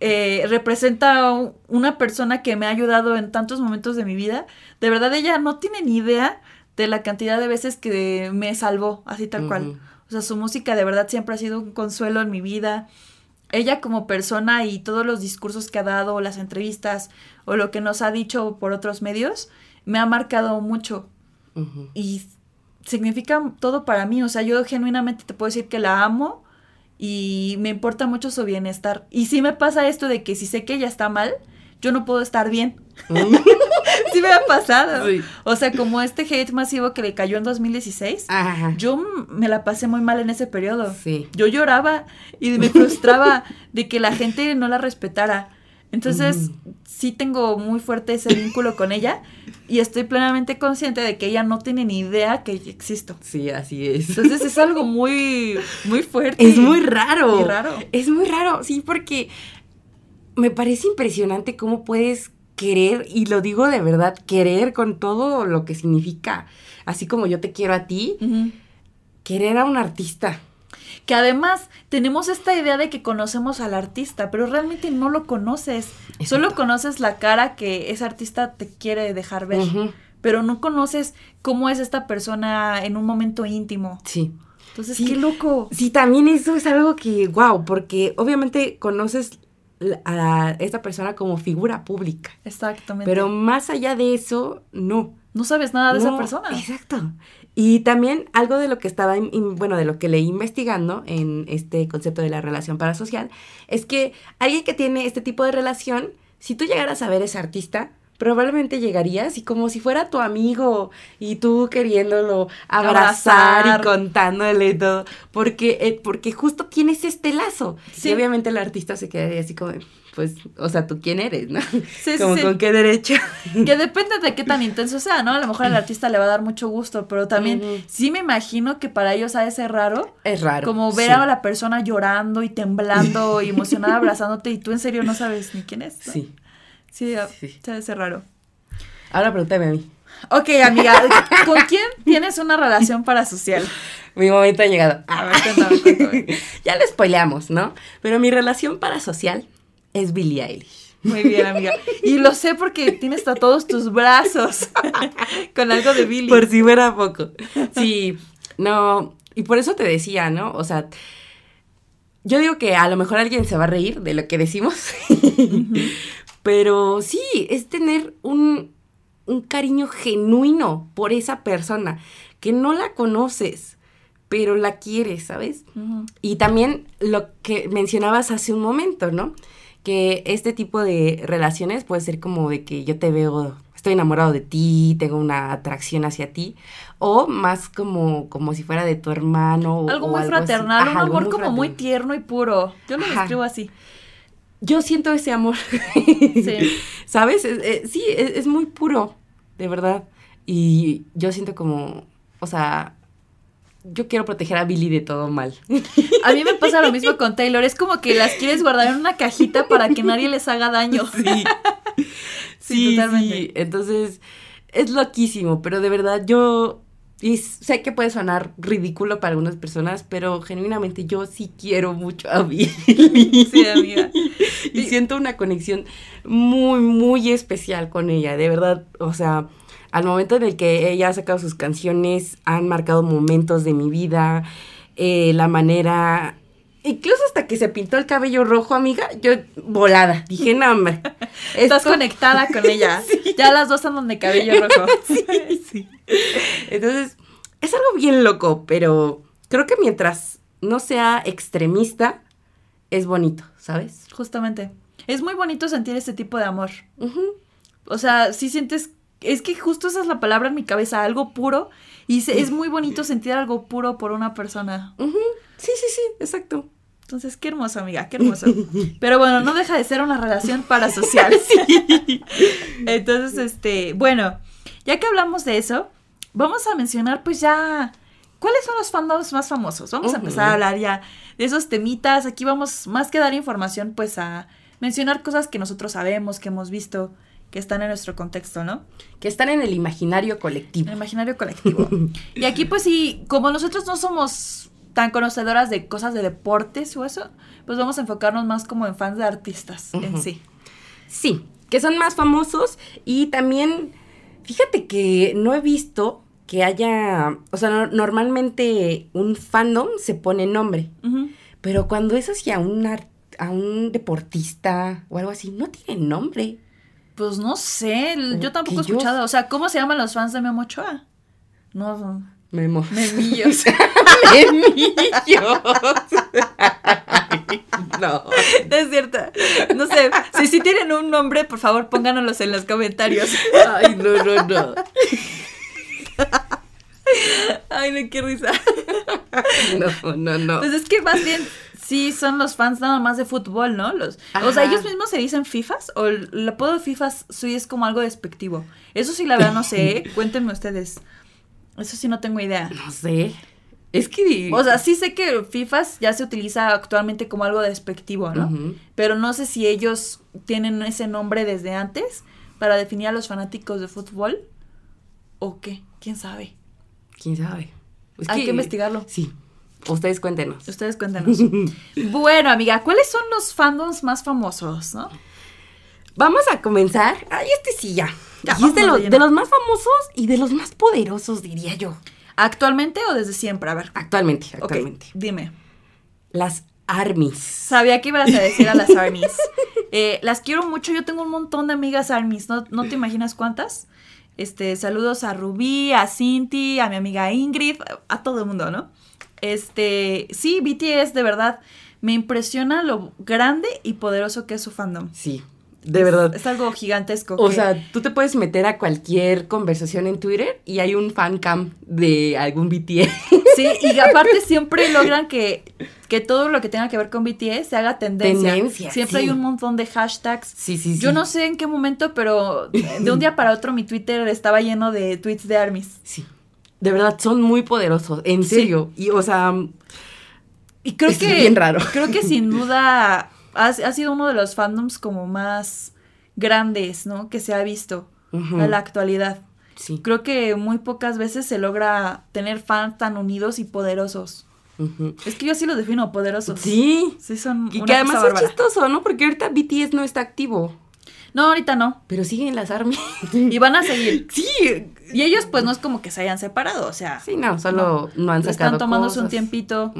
eh, representa una persona que me ha ayudado en tantos momentos de mi vida. De verdad, ella no tiene ni idea de la cantidad de veces que me salvó, así tal cual. O sea, su música de verdad siempre ha sido un consuelo en mi vida. Ella como persona y todos los discursos que ha dado, las entrevistas, o lo que nos ha dicho por otros medios, me ha marcado mucho y significa todo para mí. O sea, yo genuinamente te puedo decir que la amo y me importa mucho su bienestar. Y sí me pasa esto de que si sé que ella está mal, yo no puedo estar bien. sí me ha pasado. Sí. O sea, como este hate masivo que le cayó en 2016. Ajá. Yo me la pasé muy mal en ese periodo. Sí. Yo lloraba y me frustraba de que la gente no la respetara. Entonces, sí tengo muy fuerte ese vínculo con ella y estoy plenamente consciente de que ella no tiene ni idea que yo existo. Sí, así es. Entonces es algo muy, muy fuerte. Es muy raro. Y raro. Es muy raro, sí, porque me parece impresionante cómo puedes querer, y lo digo de verdad, querer con todo lo que significa, así como yo te quiero a ti, querer a un artista. Que además tenemos esta idea de que conocemos al artista, pero realmente no lo conoces. Solo Exacto. conoces la cara que ese artista te quiere dejar ver. Ujú. Pero no conoces cómo es esta persona en un momento íntimo. Sí. Entonces, Sí. qué loco. Sí, también eso es algo que, wow, porque obviamente conoces la- a esta persona como figura pública, Exactamente. pero más allá de eso, no. no sabes nada de esa No, persona. Exacto. Y también algo de lo que estaba, in- bueno, de lo que leí investigando en este concepto de la relación parasocial, es que alguien que tiene este tipo de relación, si tú llegaras a ver a ese artista, probablemente llegarías y como si fuera tu amigo y tú queriéndolo abrazar, Abrazar. y contándole todo, porque, eh, porque justo tienes este lazo. Sí. Y obviamente el artista se quedaría así como, pues, o sea, ¿tú quién eres, no? Sí, sí, como sí. con qué derecho. Que depende de qué tan intenso sea, ¿no? A lo mejor al artista le va a dar mucho gusto, pero también sí me imagino que para ellos ha de ser raro. Es raro. Como ver sí. a la persona llorando y temblando y emocionada abrazándote y tú en serio no sabes ni quién es. ¿no? Sí. Sí, a- Sí. sí ha de ser raro. Ahora pregúntame a mí. Ok, amiga, ¿con quién tienes una relación parasocial? Mi momento ha llegado. A ver, cuéntame, cuéntame. ya lo spoileamos, ¿no? Pero mi relación parasocial es Billie Eilish. Muy bien, amiga. Y lo sé porque tienes a todos tus brazos con algo de Billy. Por si fuera poco. Sí, no. Y por eso te decía, ¿no? O sea, yo digo que a lo mejor alguien se va a reír de lo que decimos. Pero sí, es tener un, un cariño genuino por esa persona que no la conoces, pero la quieres, ¿sabes? Y también lo que mencionabas hace un momento, ¿no? Que este tipo de relaciones puede ser como de que yo te veo, estoy enamorado de ti, tengo una atracción hacia ti, o más como, como si fuera de tu hermano. Algo o muy fraternal, Ajá, un amor como muy tierno y puro. Yo lo Ajá. describo así. Yo siento ese amor. Sí. ¿Sabes? Es- eh, sí, es, es muy puro, de verdad. Y yo siento como, o sea, yo quiero proteger a Billy de todo mal. A mí me pasa lo mismo con Taylor. Es como que las quieres guardar en una cajita para que nadie les haga daño. Sí. Sí, totalmente. sí. Entonces, es loquísimo, pero de verdad yo y sé que puede sonar ridículo para algunas personas, pero genuinamente yo sí quiero mucho a Billy. Sí, amiga. Y siento una conexión muy, muy especial con ella, de verdad. O sea, al momento en el que ella ha sacado sus canciones, han marcado momentos de mi vida, eh, la manera... Incluso hasta que se pintó el cabello rojo, amiga, yo volada. Dije, no, hombre. Estás conectada con ella. Ya las dos andan de cabello rojo. sí. Entonces, es algo bien loco, pero creo que mientras no sea extremista, es bonito, ¿sabes? Justamente. Es muy bonito sentir este tipo de amor. O sea, si sientes. Es que justo esa es la palabra en mi cabeza, algo puro. Y se- es muy bonito sentir algo puro por una persona. Sí, sí, sí, exacto. Entonces, qué hermoso, amiga, qué hermoso. Pero bueno, no deja de ser una relación parasocial. Entonces, este, bueno, ya que hablamos de eso, vamos a mencionar pues ya cuáles son los fandoms más famosos. Vamos a empezar a hablar ya de esos temitas. Aquí vamos más que dar información, pues a mencionar cosas que nosotros sabemos, que hemos visto, que están en nuestro contexto, ¿no? Que están en el imaginario colectivo. El imaginario colectivo. y aquí, pues sí, como nosotros no somos tan conocedoras de cosas de deportes o eso, pues vamos a enfocarnos más como en fans de artistas en sí. Sí, que son más famosos y también, fíjate que no he visto que haya, o sea, no- normalmente un fandom se pone nombre, pero cuando es hacia un, a un deportista o algo así, no tiene nombre. Pues no sé, yo tampoco he yo- escuchado. O sea, ¿cómo se llaman los fans de Memo Ochoa? No, Memo. memillos. Memillos. no. No es cierto. No sé, si sí tienen un nombre, por favor, pónganoslos en los comentarios. Ay, no, no, no. Ay, no, qué risa. No, no, no. Pues es que más bien sí son los fans nada más de fútbol, ¿no? Los, o sea, ellos mismos se dicen FIFAs o el apodo de FIFAs sí es como algo despectivo. Eso sí la verdad no sé, ¿eh? cuéntenme ustedes. Eso sí no tengo idea. No sé. Es que. O sea, sí sé que FIFAs ya se utiliza actualmente como algo despectivo, ¿no? Pero no sé si ellos tienen ese nombre desde antes para definir a los fanáticos de fútbol o qué, quién sabe. ¿Quién sabe? Es Hay que investigarlo. Sí. Ustedes cuéntenos. Ustedes cuéntenos. bueno, amiga, ¿cuáles son los fandoms más famosos, no? Vamos a comenzar. Ay, este sí ya. Ya, y es de de los más famosos y de los más poderosos, diría yo. ¿Actualmente o desde siempre? A ver. Actualmente, actualmente. dime. Las armies. Sabía que ibas a decir a las armies. Eh, las quiero mucho, yo tengo un montón de amigas armies, ¿no, no te imaginas cuántas? Este, saludos a Rubí, a Cinti, a mi amiga Ingrid, a todo el mundo, ¿no? Este, sí, BTS de verdad me impresiona lo grande y poderoso que es su fandom. Sí, de verdad. Es algo gigantesco. O que- sea, tú te puedes meter a cualquier conversación en Twitter y hay un fan cam de algún BTS. Sí, y aparte siempre logran que, que todo lo que tenga que ver con BTS se haga tendencia. Tendencia, siempre sí. hay un montón de hashtags. Sí, sí, sí. Yo no sé en qué momento, pero de un día para otro mi Twitter estaba lleno de tweets de armies. Sí. De verdad, son muy poderosos, en Sí. serio. Y, o sea, Y creo Es que bien raro. Creo que sin duda ha, ha sido uno de los fandoms como más grandes, ¿no? Que se ha visto ujú, a la actualidad. sí. Creo que muy pocas veces se logra tener fans tan unidos y poderosos. Es que yo sí los defino poderosos. Sí. Sí, son Y una que además cosa es chistoso, ¿no? Porque ahorita BTS no está activo. No, ahorita no. Pero siguen las armies. Y van a seguir. sí. Y ellos, pues, no es como que se hayan separado, o sea. Sí, no, solo no, han sacado Están tomándose un tiempito.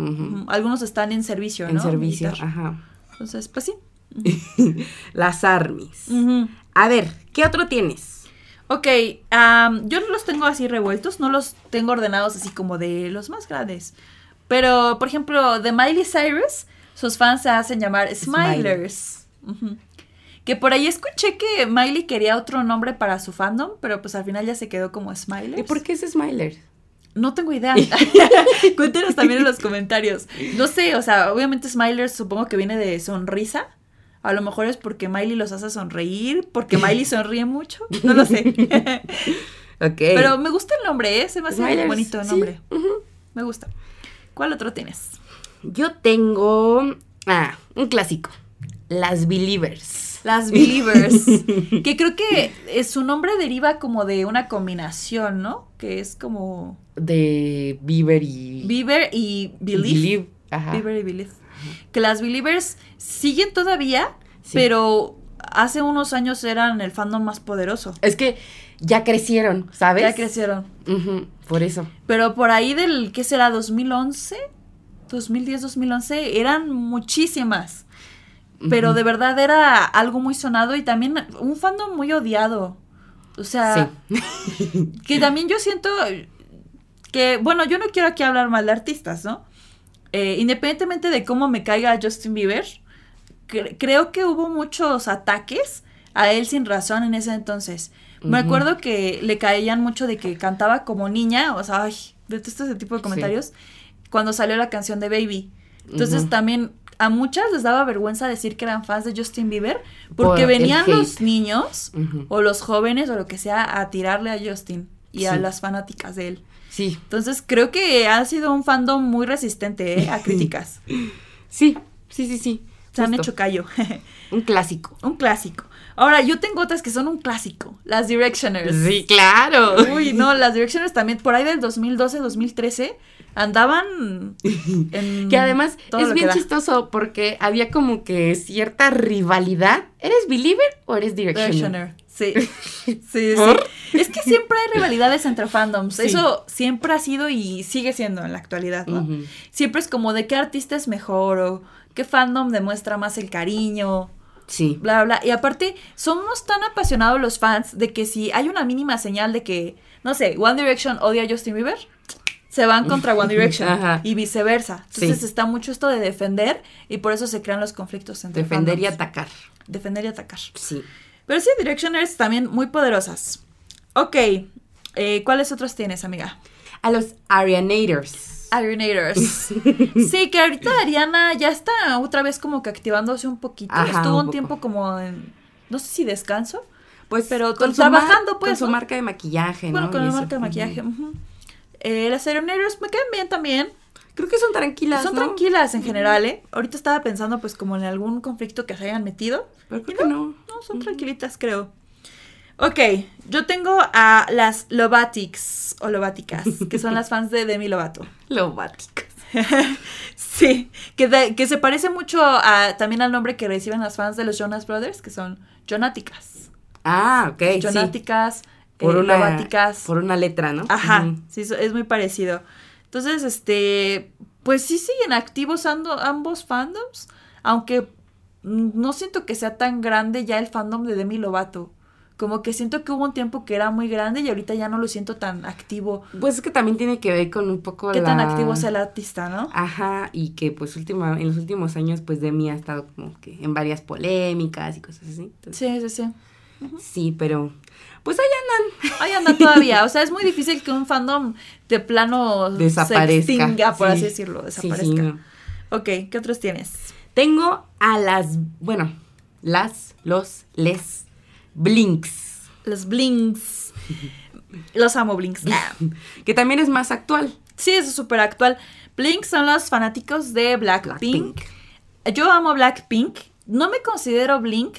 Algunos están en servicio, en ¿no? servicio. Militar. Ajá. Entonces, pues sí. Las armies. A ver, ¿qué otro tienes? Ok, am, yo no los tengo así revueltos, no los tengo ordenados así como de los más grandes. Pero, por ejemplo, de Miley Cyrus, sus fans se hacen llamar Smilers. Ujú. Que por ahí escuché que Miley quería otro nombre para su fandom, pero pues al final ya se quedó como Smilers. ¿Y por qué es Smiler? No tengo idea. Cuéntenos también en los comentarios. No sé, o sea, obviamente Smilers supongo que viene de sonrisa. A lo mejor es porque Miley los hace sonreír, porque Miley sonríe mucho. No lo sé. Ok. Pero me gusta el nombre, ¿eh? Se me hace Smilers, bonito el sí, nombre. me gusta. ¿Cuál otro tienes? Yo tengo. Ah, un clásico. Las Believers. Las Believers. que creo que eh, su nombre deriva como de una combinación, ¿no? Que es como De Bieber y. Beaver y Believe. Believe. Ajá. Beaver y Believe. Que las Believers siguen todavía, Sí. pero hace unos años eran el fandom más poderoso. Es que ya crecieron, ¿sabes? Ya crecieron. Ujú, por eso. Pero por ahí del, ¿qué será? ¿2011? 2010, 2011, eran muchísimas. Pero de verdad era algo muy sonado y también un fandom muy odiado. O sea, Sí. que también yo siento que, bueno, yo no quiero aquí hablar mal de artistas, ¿no? Eh, independientemente de cómo me caiga Justin Bieber, cre- creo que hubo muchos ataques a él sin razón en ese entonces. Me acuerdo que le caían mucho de que cantaba como niña, o sea, ay, detesto ese tipo de Sí. comentarios, cuando salió la canción de Baby. Entonces también a muchas les daba vergüenza decir que eran fans de Justin Bieber, porque Por venían los niños o los jóvenes o lo que sea a tirarle a Justin y a las fanáticas de él. Sí. Entonces creo que ha sido un fandom muy resistente ¿eh? a críticas. Sí. Sí, sí, sí. Se han hecho callo. Un clásico. un clásico. Ahora, yo tengo otras que son un clásico. Las Directioners. Sí, claro. Uy, no, las Directioners también por ahí del 2012, 2013 andaban en Que además todo es lo que bien da. chistoso porque había como que cierta rivalidad. ¿Eres believer o eres directioner? Directioner. Sí. Sí, sí. ¿Por? Es que siempre hay rivalidades entre fandoms. Sí. Eso siempre ha sido y sigue siendo en la actualidad, ¿no? Siempre es como de qué artista es mejor o qué fandom demuestra más el cariño, Sí. bla, bla. Y aparte, somos tan apasionados los fans de que si hay una mínima señal de que, no sé, One Direction odia a Justin Bieber, se van contra One Direction Ajá. y viceversa. Entonces Sí. está mucho esto de defender y por eso se crean los conflictos entre Defender y atacar. Defender y atacar. Sí. Pero sí, Directioners también muy poderosas. Ok, eh, ¿cuáles otros tienes, amiga? A los Arianators. Arianators. sí, que ahorita Ariana ya está otra vez como que activándose un poquito. Ajá, Estuvo un tiempo como en, no sé si descanso. Pues Pero con con- su trabajando, pues, Con su marca de maquillaje, Bueno, ¿no? con la marca de maquillaje. Ujú. Eh, las Arianators me quedan bien también. Creo que son tranquilas. Son ¿no? tranquilas en general, ¿eh? Ahorita estaba pensando pues como en algún conflicto que se hayan metido. Pero creo que no. No, son tranquilitas, creo. Ok, yo tengo a las Lobatics o Lobaticas, que son las fans de Demi Lovato. Lobáticas. sí, que, de- que se parece mucho a, también al nombre que reciben las fans de los Jonas Brothers, que son Jonáticas. Ah, ok. sí. Por eh, una, por una letra, ¿no? Ajá, sí, es muy parecido. Entonces, este, pues sí siguen activos ando- ambos fandoms, aunque no siento que sea tan grande ya el fandom de Demi Lovato. Como que siento que hubo un tiempo que era muy grande y ahorita ya no lo siento tan activo. Pues es que también tiene que ver con un poco Qué la... tan activo sea el artista, ¿no? Ajá, y que pues última, en los últimos años pues Demi ha estado como que en varias polémicas y cosas así. Entonces, Sí, sí, sí. sí, pero pues ahí andan. Ahí anda todavía. O sea, es muy difícil que un fandom de plano Desaparezca. se extinga, por Sí. así decirlo, Sí, sí, desaparezca. no. Ok, ¿qué otros tienes? Tengo a las, bueno, las, los, les, blinks, Los Blinks. Los amo, Blinks. Que también es más actual. Sí, es súper actual. Blink son los fanáticos de Blackpink. Blackpink. Yo amo Blackpink. No me considero Blink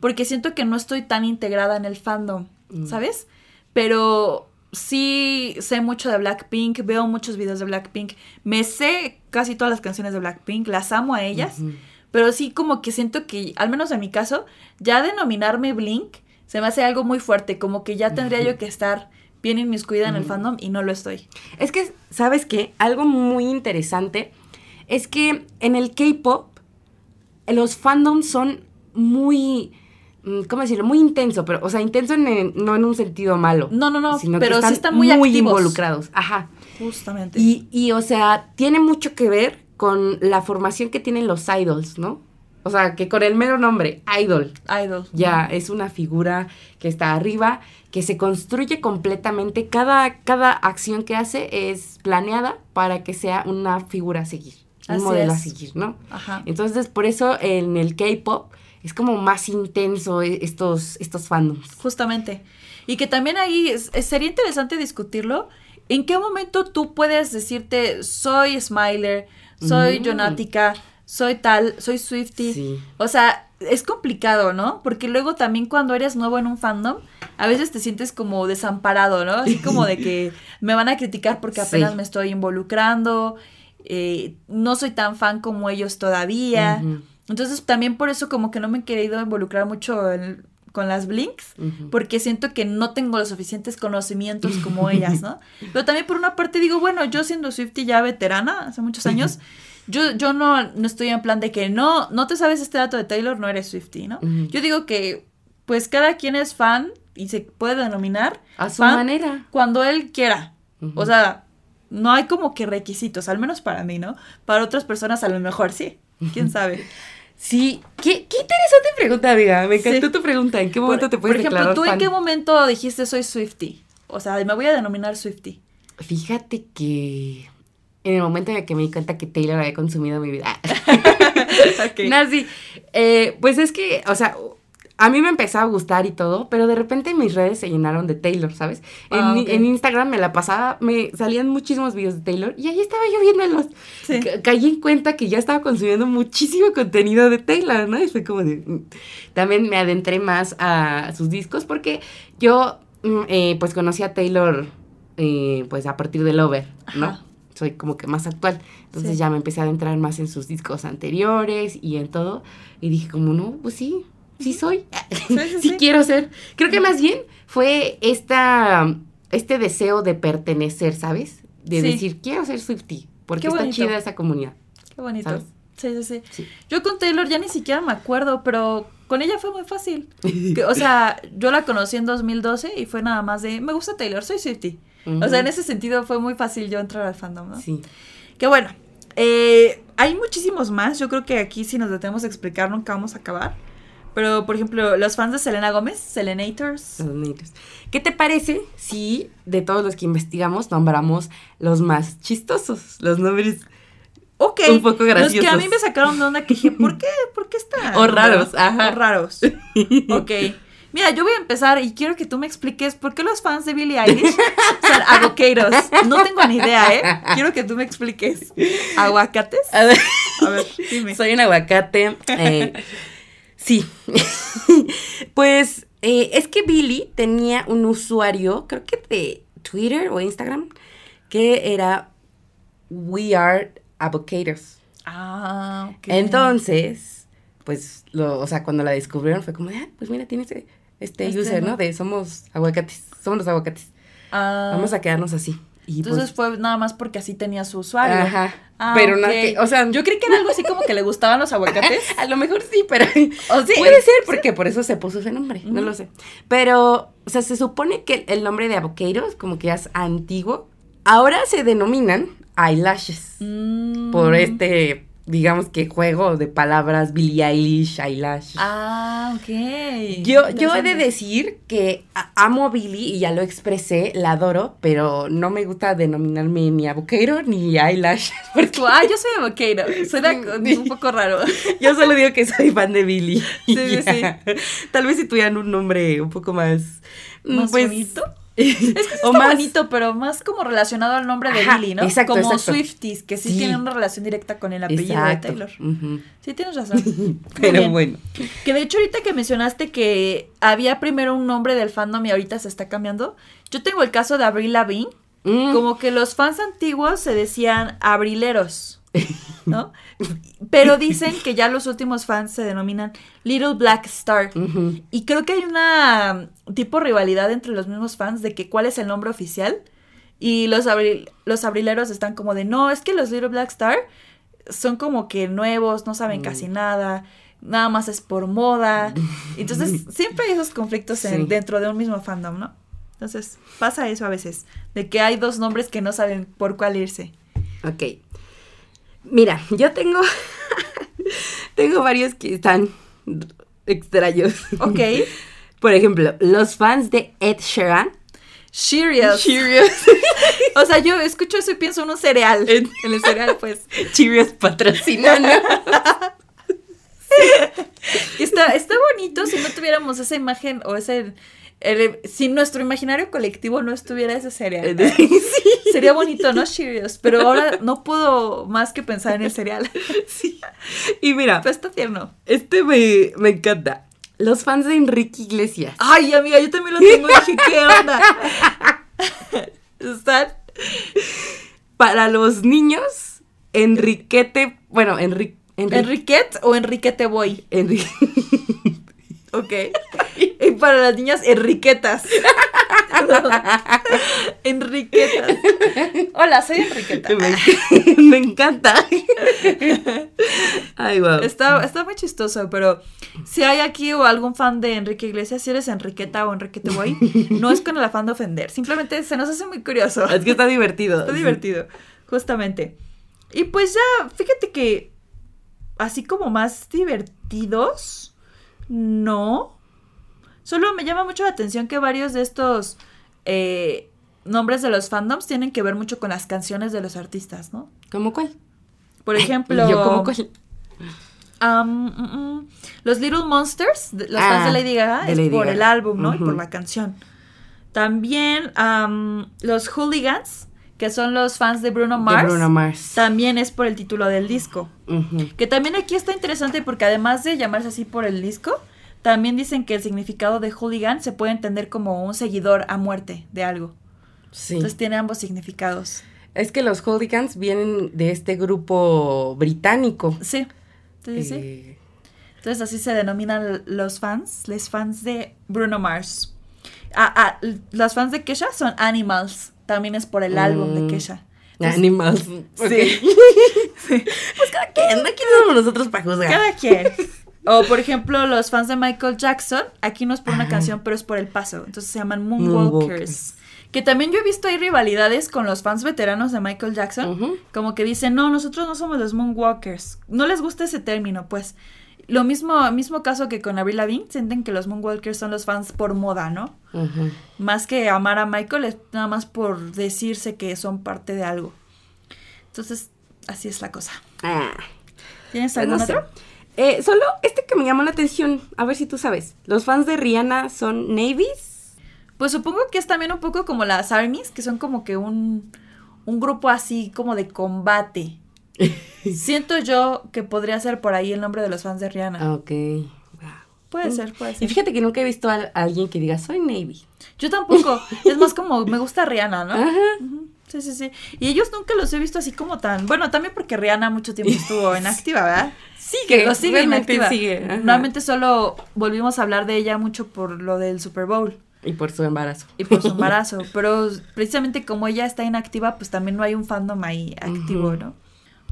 porque siento que no estoy tan integrada en el fandom. ¿Sabes? Pero sí sé mucho de Blackpink, veo muchos videos de Blackpink, me sé casi todas las canciones de Blackpink, las amo a ellas, pero sí como que siento que, al menos en mi caso, ya denominarme Blink se me hace algo muy fuerte, como que ya tendría yo que estar bien inmiscuida en el fandom y no lo estoy. Es que, ¿sabes qué? Algo muy interesante es que en el K-pop los fandoms son muy, mm, ¿cómo decirlo? Muy intenso, pero, o sea, intenso en el- no en un sentido malo. No, no, no, sino que pero sí están muy activos. involucrados. Ajá. Justamente. Y, y, o sea, tiene mucho que ver con la formación que tienen los idols, ¿no? O sea, que con el mero nombre, idol, Idol. ya es una figura que está arriba, que se construye completamente. Cada, cada acción que hace es planeada para que sea una figura a seguir, un Así modelo a seguir, ¿no? Ajá. Entonces, por eso en el K-pop es como más intenso eh, estos, estos fandoms. Justamente. Y que también ahí es- sería interesante discutirlo ¿en qué momento tú puedes decirte, soy Smiler, soy Mm. Jonática, soy tal, soy Swifty? Sí. O sea, es complicado, ¿no? Porque luego también cuando eres nuevo en un fandom, a veces te sientes como desamparado, ¿no? Así como de que me van a criticar porque apenas Sí. me estoy involucrando, eh, no soy tan fan como ellos todavía. Entonces también por eso como que no me he querido involucrar mucho en- con las Blinks. Porque siento que no tengo los suficientes conocimientos como ellas, ¿no? Pero también por una parte digo, bueno, yo siendo Swifty ya veterana, hace muchos años, yo, yo no, no estoy en plan de que no, no te sabes este dato de Taylor, no eres Swifty, ¿no? Yo digo que pues cada quien es fan y se puede denominar A su fan manera. cuando él quiera. O sea, no hay como que requisitos, al menos para mí, ¿no? Para otras personas a lo mejor sí, quién sabe. Sí, qué, qué interesante pregunta, amiga. Me encantó Sí. tu pregunta. ¿En qué momento por, te puedes por ejemplo, declarar ¿tú en qué momento dijiste soy Swifty? O sea, me voy a denominar Swifty. Fíjate que en el momento en el que me di cuenta que Taylor había consumido mi vida. Ok. No, sí. Eh, pues es que, o sea, a mí me empezó a gustar y todo, pero de repente mis redes se llenaron de Taylor, ¿sabes? En, Ah, en Instagram me la pasaba, me salían muchísimos videos de Taylor y ahí estaba yo viéndolos. Sí. Caí en cuenta que ya estaba consumiendo muchísimo contenido de Taylor, ¿no? Y fue como de... mm. También me adentré más a sus discos porque yo, mm, eh, pues, conocí a Taylor, eh, pues, a partir de Lover, ¿no? Ajá. Soy como que más actual. Entonces Sí. ya me empecé a adentrar más en sus discos anteriores y en todo. Y dije como, no, pues sí, sí soy. sí, sí, sí. quiero ser. Creo que más bien fue esta, este deseo de pertenecer, ¿sabes? De decir, quiero ser Swifty. Porque está chida esa comunidad. Qué bonito. ¿Sabes? Sí, sí, sí. Yo con Taylor ya ni siquiera me acuerdo, pero con ella fue muy fácil. O sea, yo la conocí en 2012 y fue nada más de, me gusta Taylor, soy Swifty. O sea, en ese sentido fue muy fácil yo entrar al fandom, ¿no? Sí. Que bueno, eh, hay muchísimos más. Yo creo que aquí si nos detenemos a explicar nunca vamos a acabar. Pero, por ejemplo, los fans de Selena Gómez, Selenators. Negros. ¿Qué te parece si de todos los que investigamos nombramos los más chistosos? Los nombres Ok. Un poco Los que a graciosos. mí me sacaron de onda que dije, ¿por qué? ¿Por qué está? O raros, ajá. O raros. Ok. Mira, yo voy a empezar y quiero que tú me expliques por qué los fans de Billie Eilish son avocados. No tengo ni idea, ¿eh? Quiero que tú me expliques. ¿Aguacates? A ver, A ver, dime. soy un aguacate. eh, sí. pues eh, es que Billy tenía un usuario, creo que de Twitter o Instagram, que era We Are Avocados. Ah, ok. Entonces, pues, lo, o sea, cuando la descubrieron fue como, ah, pues mira, tiene este, este, Este, user, ¿no? ¿no? De somos aguacates, somos los aguacates. Ah, Vamos a quedarnos así. Y Entonces pues, fue nada más porque así tenía su usuario. Ajá. Ah, pero no, ok. que, o sea, Yo creí que era algo así como que le gustaban los aguacates. a lo mejor sí, pero ¿O sí? puede ser porque por eso se puso ese nombre, no lo sé. Pero, o sea, se supone que el nombre de avocados como que ya es antiguo. Ahora se denominan eyelashes Mm. por este, digamos que juego de palabras Billie Eilish, eyelash. Ah, ok. Yo, yo he de decir que amo a Billy y ya lo expresé, la adoro, pero no me gusta denominarme ni avocado ni eyelash. Porque Ah, yo soy avocado. Suena un poco raro. yo solo digo que soy fan de Billy. Sí, sí. Tal vez si tuvieran un nombre un poco más... mm, ¿Más pues, bonito? Es que sí o está más- bonito, pero más como relacionado al nombre de Ajá, Billy, ¿no? exacto, como exacto. Swifties, que sí, Sí. tienen una relación directa con el apellido Exacto. de Taylor. Sí, tienes razón. Pero bueno. Que de hecho ahorita que mencionaste que había primero un nombre del fandom y ahorita se está cambiando, yo tengo el caso de Avril Lavigne, Mm. como que los fans antiguos se decían abrileros, ¿no? Pero dicen que ya los últimos fans se denominan Little Black Star. Y creo que hay una um, tipo rivalidad entre los mismos fans de que cuál es el nombre oficial. Y los, abril- los abrileros están como de, no, es que los Little Black Star son como que nuevos, no saben Mm. casi nada, nada más es por moda. Entonces, siempre hay esos conflictos en- Sí. dentro de un mismo fandom, ¿no? Entonces, pasa eso a veces, de que hay dos nombres que no saben por cuál irse. Ok. Mira, yo tengo. tengo varios que están extraños. Ok. Por ejemplo, los fans de Ed Sheeran. Cheerios. Cheerios. O sea, yo escucho eso y pienso en un cereal. En el cereal, pues. Cheerios patrocinando. Está, está bonito si no tuviéramos esa imagen o ese... el- si nuestro imaginario colectivo no estuviera ese cereal. sí. Sería bonito, ¿no? Cheerios. Pero ahora no puedo más que pensar en el cereal. sí. Y mira, Pero está tierno. este me, me encanta. Los fans de Enrique Iglesias. Ay, amiga, yo también lo tengo. Dije, ¿qué onda? Están... Para los niños, Enriquete, bueno, Enrique... ¿Enriquet o Enriquete Boy? Enrique. Ok. Y para las niñas, Enriquetas. Enriquetas. Hola, soy Enriqueta. me, me encanta. Ay, wow. Está, está muy chistoso, pero si hay aquí o algún fan de Enrique Iglesias, si eres Enriqueta o Enriquete Boy, no es con el afán de ofender, simplemente se nos hace muy curioso. Es que está divertido. Está divertido, justamente. Y pues ya, fíjate que así como más divertidos, no. Solo me llama mucho la atención que varios de estos eh, nombres de los fandoms tienen que ver mucho con las canciones de los artistas, ¿no? ¿Cómo cuál? Por ejemplo, ¿Y yo cómo cuál? mm, mm, los Little Monsters, de- los Ah, fans de Lady Gaga, de es Lady por Gaga. el álbum, ¿no? Y por la canción. También am, los Hooligans, que son los fans de Bruno Mars. De Bruno Mars. También es por el título del disco. Que también aquí está interesante porque además de llamarse así por el disco, también dicen que el significado de hooligan se puede entender como un seguidor a muerte de algo. Sí. Entonces tiene ambos significados. Es que los Hooligans vienen de este grupo británico. Sí. Sí. Eh, Entonces así se denominan los fans, los fans de Bruno Mars. Ah, ah, los fans de Kesha son Animals. También es por el álbum de Mm. Kesha. Entonces, Animals. Sí. Pues cada quien, aquí somos nosotros para juzgar. Cada quien. O por ejemplo, los fans de Michael Jackson, aquí no es por una canción, pero es por el paso. Entonces se llaman Moonwalkers. Moonwalkers. Que también yo he visto ahí rivalidades con los fans veteranos de Michael Jackson. Como que dicen, no, nosotros no somos los Moonwalkers. No les gusta ese término, pues. Lo mismo, mismo caso que con Avril Lavigne, sienten que los Moonwalkers son los fans por moda, ¿no? Más que amar a Michael, es nada más por decirse que son parte de algo. Entonces, así es la cosa. Ah, ¿Tienes pues algún no sé. otro? Eh, solo este que me llamó la atención, a ver si tú sabes. Los fans de Rihanna son navies. Pues supongo que es también un poco como las armies, que son como que un, un grupo así como de combate. Siento yo que podría ser por ahí el nombre de los fans de Rihanna. Ah, ok. Wow. Puede ser, puede Y ser. fíjate que nunca he visto a alguien que diga soy navy. Yo tampoco. Es más como me gusta Rihanna, ¿no? Ajá. Sí, sí, sí. Y ellos nunca los he visto así como tan. Bueno, también porque Rihanna mucho tiempo estuvo inactiva, ¿verdad? Sigue, Lo sigue inactiva. sigue. Normalmente solo volvimos a hablar de ella mucho por lo del Super Bowl Y por su embarazo. y por su embarazo. Pero precisamente como ella está inactiva, pues también no hay un fandom ahí activo. ¿no?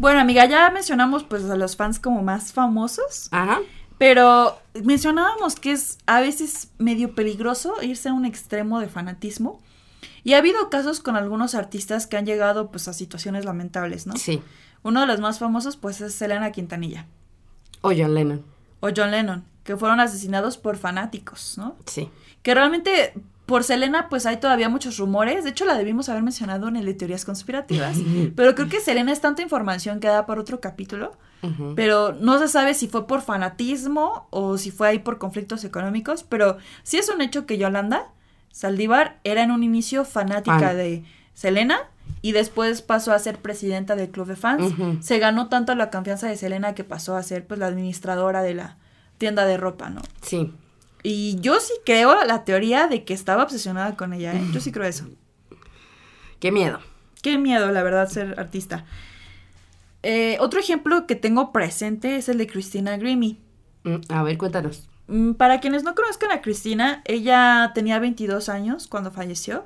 Bueno, amiga, ya mencionamos pues a los fans como más famosos. Ajá. Pero mencionábamos que es a veces medio peligroso irse a un extremo de fanatismo. Y ha habido casos con algunos artistas que han llegado pues a situaciones lamentables, ¿no? Sí. Uno de los más famosos pues es Selena Quintanilla O John Lennon. o John Lennon, que fueron asesinados por fanáticos, ¿no? Sí. Que realmente por Selena pues hay todavía muchos rumores, de hecho la debimos haber mencionado en el de teorías conspirativas, pero creo que Selena es tanta información que da para otro capítulo. Pero no se sabe si fue por fanatismo o si fue ahí por conflictos económicos, pero sí es un hecho que Yolanda Saldívar era en un inicio fanática Fan. de Selena y después pasó a ser presidenta del club de fans. Se ganó tanto la confianza de Selena que pasó a ser pues la administradora de la tienda de ropa, ¿no? Sí. Y yo sí creo la teoría de que estaba obsesionada con ella, ¿eh? Yo sí creo eso. Qué miedo. Qué miedo, la verdad, ser artista. Eh, otro ejemplo que tengo presente es el de Christina Grimmie. Mm, A ver, cuéntanos. Mm, Para quienes no conozcan a Cristina, ella tenía 22 años cuando falleció.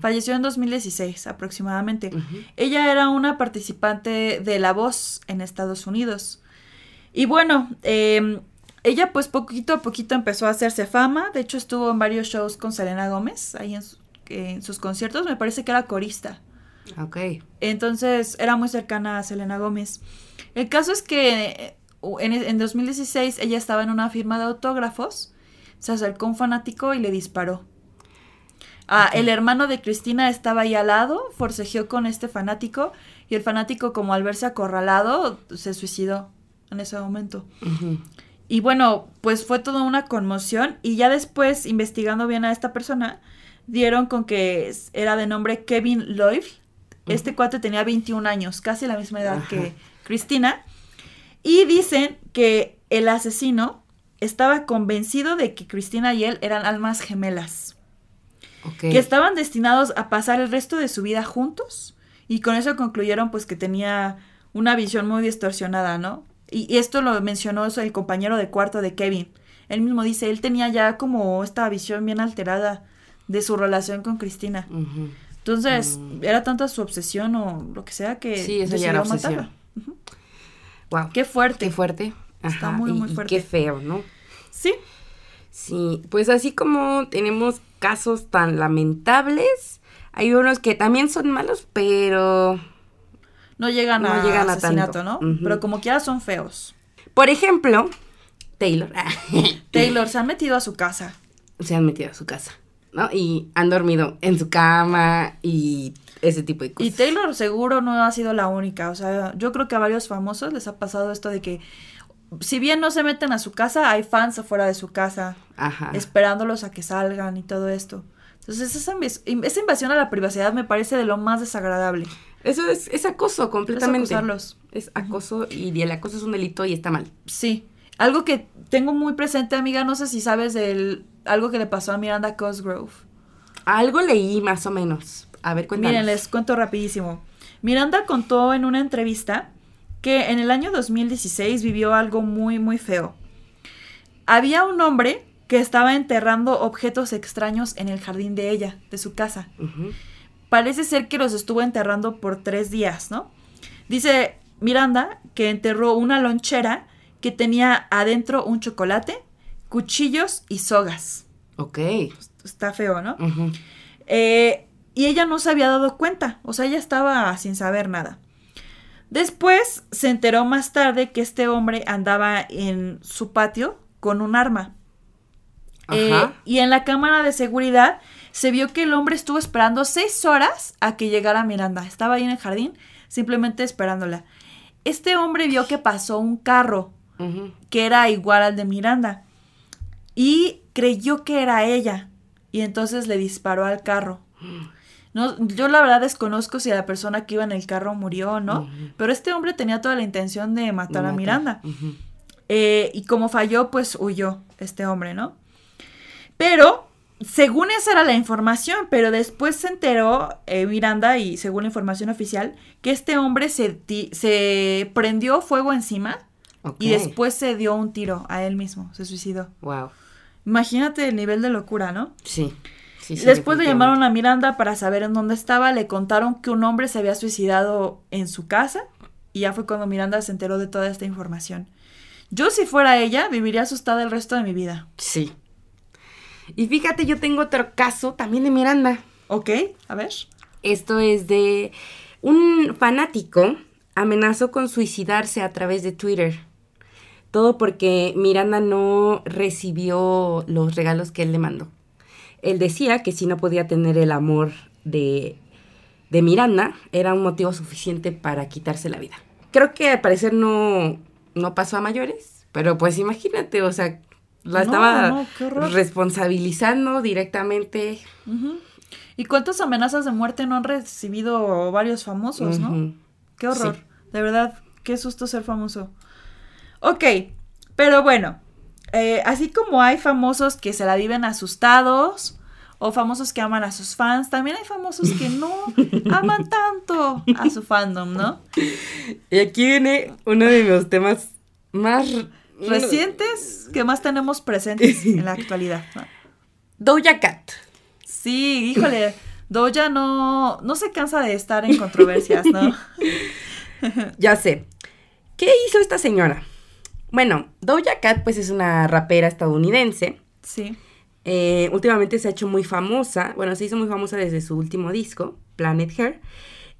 Falleció en 2016 aproximadamente. Ella era una participante de La Voz en Estados Unidos. Y bueno, eh, ella pues poquito a poquito empezó a hacerse fama. De hecho estuvo en varios shows con Selena Gómez, ahí en, su- en sus conciertos. Me parece que era corista. Ok. Entonces era muy cercana a Selena Gómez. El caso es que eh, en, en 2016 ella estaba en una firma de autógrafos, se acercó un fanático y le disparó. Ah, el hermano de Cristina estaba ahí al lado, forcejeó con este fanático y el fanático como al verse acorralado se suicidó en ese momento. Y bueno, pues fue toda una conmoción y ya después, investigando bien a esta persona, dieron con que era de nombre Kevin Lloyd. Este cuate tenía 21 años, casi la misma edad Ajá. que Cristina. Y dicen que el asesino estaba convencido de que Cristina y él eran almas gemelas, Ok. que estaban destinados a pasar el resto de su vida juntos y con eso concluyeron pues que tenía una visión muy distorsionada, ¿no? Y, y esto lo mencionó el compañero de cuarto de Kevin. Él mismo dice, él tenía ya como esta visión bien alterada de su relación con Cristina. Entonces, era tanta su obsesión o lo que sea que Mm. Sí, eso ya era decidió obsesión. matarla. Wow. Qué fuerte. Qué fuerte. Está muy, y- muy y fuerte. qué feo, ¿no? Sí, Sí, pues así como tenemos casos tan lamentables, hay unos que también son malos, pero... no llegan No a llegan a asesinato, tanto. ¿no? Pero como quiera son feos. Por ejemplo, Taylor. Taylor se han metido a su casa. se han metido a su casa, ¿no? Y han dormido en su cama y ese tipo de Y cosas. Taylor seguro no ha sido la única. O sea, yo creo que a varios famosos les ha pasado esto de que, si bien no se meten a su casa, hay fans afuera de su casa Ajá. esperándolos a que salgan y todo esto. Entonces, esa invasión a la privacidad me parece de lo más desagradable. Eso es, es acoso Es completamente. acosarlos. Es acoso y el acoso es un delito y está mal. Sí. Algo que tengo muy presente, amiga, no sé si sabes del algo que le pasó a Miranda Cosgrove. Algo leí más o menos. A ver, cuéntanos. Miren, les cuento rapidísimo. Miranda contó en una entrevista que en el año 2016 vivió algo muy, muy feo. Había un hombre que estaba enterrando objetos extraños en el jardín de ella, de su casa. Parece ser que los estuvo enterrando por tres días, ¿no? Dice Miranda que enterró una lonchera que tenía adentro un chocolate, cuchillos y sogas. Ok. Está feo, ¿no? Eh, y ella no se había dado cuenta, o sea, ella estaba sin saber nada. Después se enteró más tarde que este hombre andaba en su patio con un arma. Eh, Ajá. y en la cámara de seguridad se vio que el hombre estuvo esperando seis horas a que llegara Miranda. Estaba ahí en el jardín, simplemente esperándola. Este hombre vio que pasó un carro que era igual al de Miranda. Y creyó que era ella. Y entonces le disparó al carro. No, yo la verdad desconozco si la persona que iba en el carro murió o no. Pero este hombre tenía toda la intención de matar a. Miranda. Eh, y como falló, pues huyó este hombre, ¿no? Pero, según esa era la información, pero después se enteró eh, Miranda, y según la información oficial, que este hombre se, prendió fuego encima y después se dio un tiro a él mismo, se suicidó. Wow. Imagínate el nivel de locura, ¿no? Sí. Sí, sí, Después le llamaron a Miranda para saber en dónde estaba, le contaron que un hombre se había suicidado en su casa y ya fue cuando Miranda se enteró de toda esta información. Yo si fuera ella, viviría asustada el resto de mi vida. Sí. Y fíjate, yo tengo otro caso también de Miranda. ¿Ok? A ver. Esto es de un fanático amenazó con suicidarse a través de Twitter. Todo porque Miranda no recibió los regalos que él le mandó. Él decía que si no podía tener el amor de, de Miranda, era un motivo suficiente para quitarse la vida. Creo que al parecer no, no pasó a mayores, pero pues imagínate, o sea, la No, estaba no, responsabilizando directamente. ¿Y cuántas amenazas de muerte no han recibido varios famosos, no? Qué horror. Sí. De verdad, qué susto ser famoso. Ok, pero bueno, eh, así como hay famosos que se la viven asustados o famosos que aman a sus fans, también hay famosos que no aman tanto a su fandom, ¿no? Y aquí viene uno de los temas más Recientes que más tenemos presentes en la actualidad. ¿no? Doja Cat. Sí, híjole, Doja no, no se cansa de estar en controversias, ¿no? Ya sé. ¿Qué hizo esta señora? Bueno, Doja Cat pues es una rapera estadounidense. Sí. Eh, últimamente se ha hecho muy famosa. Bueno, se hizo muy famosa desde su último disco, Planet Hair.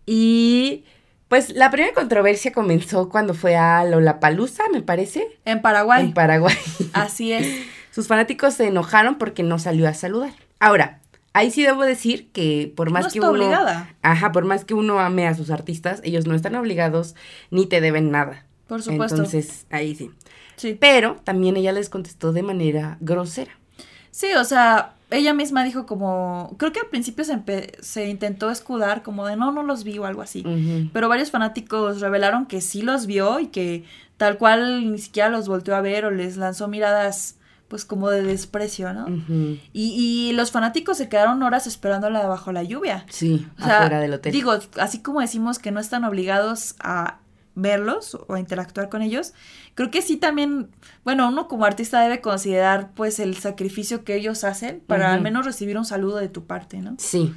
Y pues la primera controversia comenzó cuando fue a Lollapalooza, me parece, En Paraguay. en Paraguay. Así es. Sus fanáticos se enojaron porque no salió a saludar. Ahora, ahí sí debo decir que por más No que está uno... obligada. Ajá, por más que uno ame a sus artistas, ellos no están obligados ni te deben nada. Por supuesto. Entonces, ahí sí. Sí. Pero también ella les contestó de manera grosera. Sí, o sea, ella misma dijo como, creo que al principio se, se intentó escudar como de no, no los vi o algo así. Pero varios fanáticos revelaron que sí los vio y que tal cual ni siquiera los volteó a ver o les lanzó miradas pues como de desprecio, ¿no? Y, y los fanáticos se quedaron horas esperándola bajo la lluvia. Sí, O sea, afuera del hotel. Digo, así como decimos que no están obligados a verlos o interactuar con ellos, creo que sí también, bueno, uno como artista debe considerar pues el sacrificio que ellos hacen para al menos recibir un saludo de tu parte, ¿no? Sí.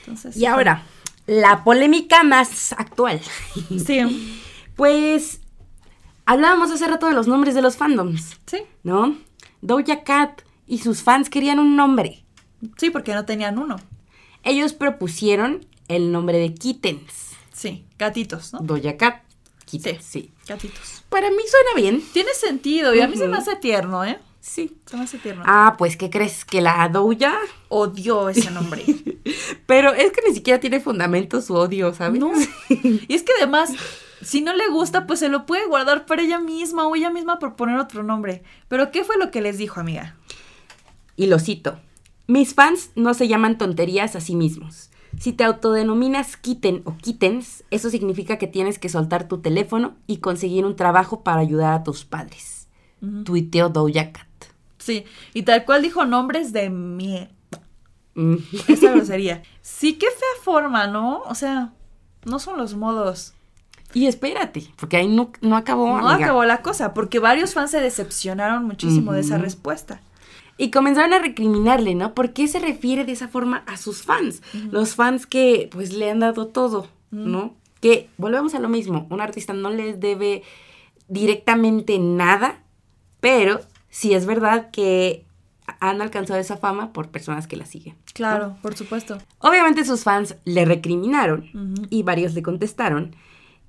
Entonces, Y ahora, la polémica más actual. Sí, Pues hablábamos hace rato de los nombres de los fandoms, sí, ¿no? Doja Cat y sus fans querían un nombre. sí, porque no tenían uno. Ellos propusieron el nombre de Kittens. Sí, gatitos, ¿no? Doja Cat, Sí. Gatitos. Para mí suena bien. Tiene sentido y a mí se me hace tierno, ¿eh? Sí. Se me hace tierno. Ah, pues, ¿qué crees? Que la Doja... Odio ese nombre. Pero es que ni siquiera tiene fundamento su odio, ¿sabes? No. Y es que además, si no le gusta, pues se lo puede guardar para ella misma o ella misma por poner otro nombre. Pero ¿qué fue lo que les dijo, amiga? Y lo cito. Mis fans no se llaman tonterías a sí mismos. Si te autodenominas kitten o kittens, eso significa que tienes que soltar tu teléfono y conseguir un trabajo para ayudar a tus padres. Ujú. Tuiteó Doja Cat. Sí, y tal cual dijo nombres de mierda. Mm. Esa grosería. Sí, qué fea forma, ¿no? O sea, no son los modos. Y espérate, porque ahí no, no acabó. No amiga. acabó la cosa, porque varios fans se decepcionaron muchísimo de esa respuesta. Y comenzaron a recriminarle, ¿no? ¿Por qué se refiere de esa forma a sus fans? Los fans que pues le han dado todo, ¿no? Que volvemos a lo mismo, un artista no les debe directamente nada, pero sí es verdad que han alcanzado esa fama por personas que la siguen. Claro, por supuesto. Obviamente sus fans le recriminaron y varios le contestaron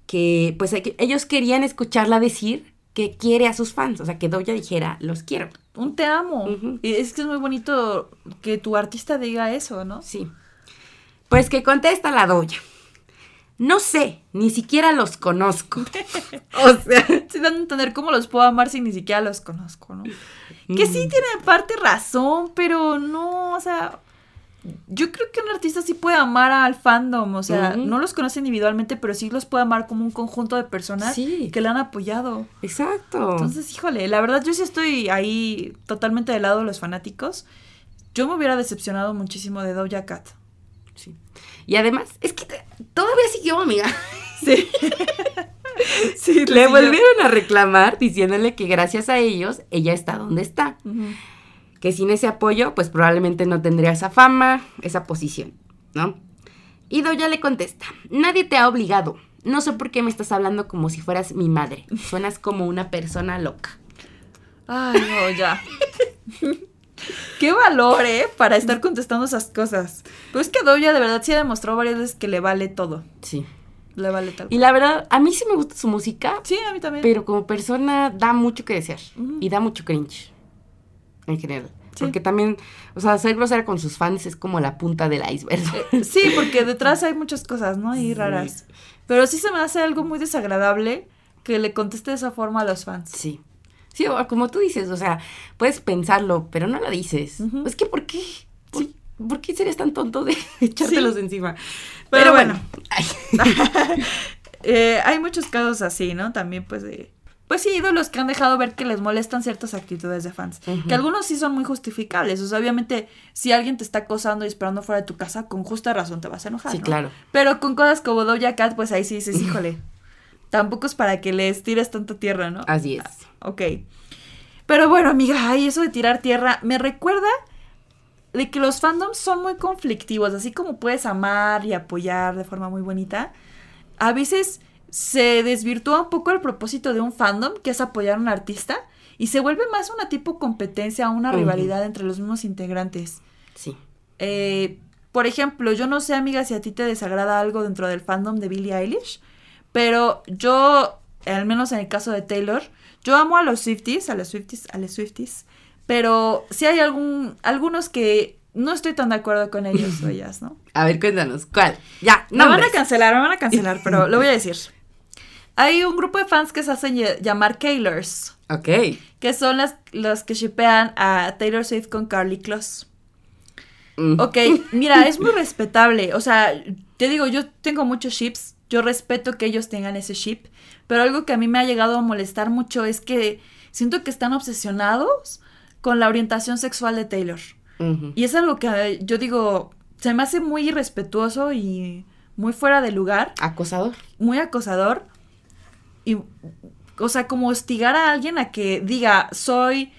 que pues ellos querían escucharla decir que quiere a sus fans, o sea, que Doja dijera, los quiero. Un te amo. Y es que es muy bonito que tu artista diga eso, ¿no? Sí. Pues que contesta la doña. No sé, ni siquiera los conozco. o sea, Sí, dan a entender cómo los puedo amar si ni siquiera los conozco, ¿no? Que sí tiene en parte razón, pero no, o sea, yo creo que un artista sí puede amar al fandom, o sea, no los conoce individualmente, pero sí los puede amar como un conjunto de personas Sí. que le han apoyado. exacto. Entonces, híjole, la verdad yo sí estoy ahí totalmente del lado de los fanáticos. Yo me hubiera decepcionado muchísimo de Doja Cat. Sí. Y además, es que todavía siguió, amiga. Sí. sí, Le volvieron a reclamar diciéndole que gracias a ellos ella está donde está. Ujú. Que sin ese apoyo, pues probablemente no tendría esa fama, esa posición, ¿no? Y Doya le contesta, nadie te ha obligado. No sé por qué me estás hablando como si fueras mi madre. Suenas como una persona loca. Ay, no, ya. Qué valor, ¿eh? Para estar contestando esas cosas. Pero es que Doja de verdad sí ha demostrado varias veces que le vale todo. Sí. Le vale tal. Y la verdad, a mí sí me gusta su música, Sí, a mí también. pero como persona da mucho que desear. Y da mucho cringe. En general. Sí. Porque también, o sea, ser grosera con sus fans es como la punta del iceberg. Eh, sí, porque detrás hay muchas cosas, ¿no? Y Sí. raras. Pero sí se me hace algo muy desagradable que le conteste de esa forma a los fans. Sí. Sí, como tú dices, o sea, puedes pensarlo, pero no lo dices. Es que, ¿por qué? ¿Por, Sí. ¿por qué serías tan tonto de echártelos encima? Pero bueno. Eh, hay muchos casos así, ¿no? También, pues, de. Pues sí, ídolos que han dejado ver que les molestan ciertas actitudes de fans. Que algunos sí son muy justificables. O sea, obviamente, si alguien te está acosando y esperando fuera de tu casa, con justa razón te vas a enojar. Sí, ¿no? claro. Pero con cosas como Doja Cat, pues ahí sí dices, híjole. Tampoco es para que les tires tanta tierra, ¿no? Así es. Ok. Pero bueno, amiga, ay, eso de tirar tierra me recuerda de que los fandoms son muy conflictivos, así como puedes amar y apoyar de forma muy bonita. A veces se desvirtúa un poco el propósito de un fandom, que es apoyar a un artista, y se vuelve más una tipo competencia, una rivalidad entre los mismos integrantes. Sí. Eh, por ejemplo, yo no sé, amiga, si a ti te desagrada algo dentro del fandom de Billie Eilish, pero yo, al menos en el caso de Taylor, yo amo a los Swifties, a los Swifties, a los Swifties, pero sí hay algún, algunos que no estoy tan de acuerdo con ellos o ellas, ¿no? A ver, cuéntanos, ¿cuál? Ya, Me van a cancelar, me van a cancelar, pero lo voy a decir. Hay un grupo de fans que se hacen ll- llamar Kaylors. Ok. que son las los que shipean a Taylor Swift con Carly Kloss. Mm. Ok, mira, es muy respetable. O sea, te digo, yo tengo muchos ships. Yo respeto que ellos tengan ese ship. Pero algo que a mí me ha llegado a molestar mucho es que siento que están obsesionados con la orientación sexual de Taylor. Y es algo que yo digo, se me hace muy irrespetuoso y muy fuera de lugar, Acosador. muy acosador. Y, o sea, como hostigar a alguien a que diga, soy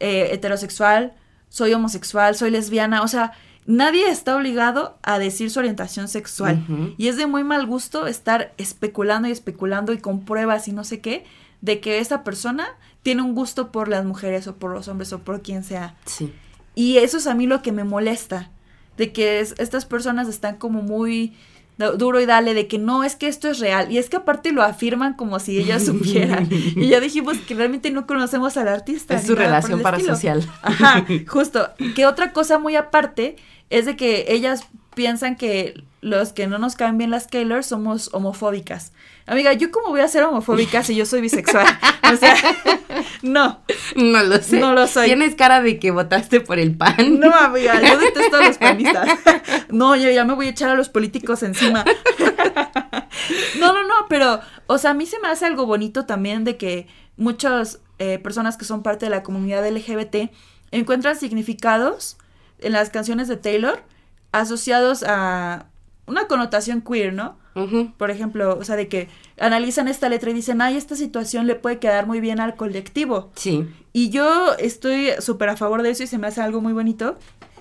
eh, heterosexual, soy homosexual, soy lesbiana. O sea, nadie está obligado a decir su orientación sexual. Y es de muy mal gusto estar especulando y especulando y con pruebas y no sé qué, de que esa persona tiene un gusto por las mujeres o por los hombres o por quien sea. Sí. Y eso es a mí lo que me molesta, de que es- estas personas están como muy duro y dale, de que no, es que esto es real. Y es que aparte lo afirman como si ellas supieran. y ya dijimos que realmente no conocemos al artista. Es su relación el parasocial. Ajá, justo. Que otra cosa muy aparte es de que ellas piensan que los que no nos caen bien las Keylor somos homofóbicas. Amiga, ¿yo cómo voy a ser homofóbica si yo soy bisexual? O sea, no. No lo sé. No lo soy. Tienes cara de que votaste por el pan. No, amiga, yo detesto a los panistas. No, yo ya me voy a echar a los políticos encima. No, no, no, pero, o sea, a mí se me hace algo bonito también de que muchas eh, personas que son parte de la comunidad LGBT encuentran significados en las canciones de Taylor asociados a una connotación queer, ¿no? Por ejemplo, o sea, de que analizan esta letra y dicen, ay, esta situación le puede quedar muy bien al colectivo. Sí. Y yo estoy súper a favor de eso y se me hace algo muy bonito.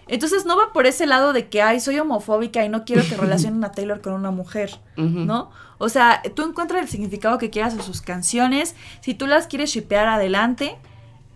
Entonces no va por ese lado de que, ay, soy homofóbica y no quiero que relacionen a Taylor con una mujer. ¿no? O sea, tú encuentras el significado que quieras a sus canciones. Si tú las quieres shipear, adelante.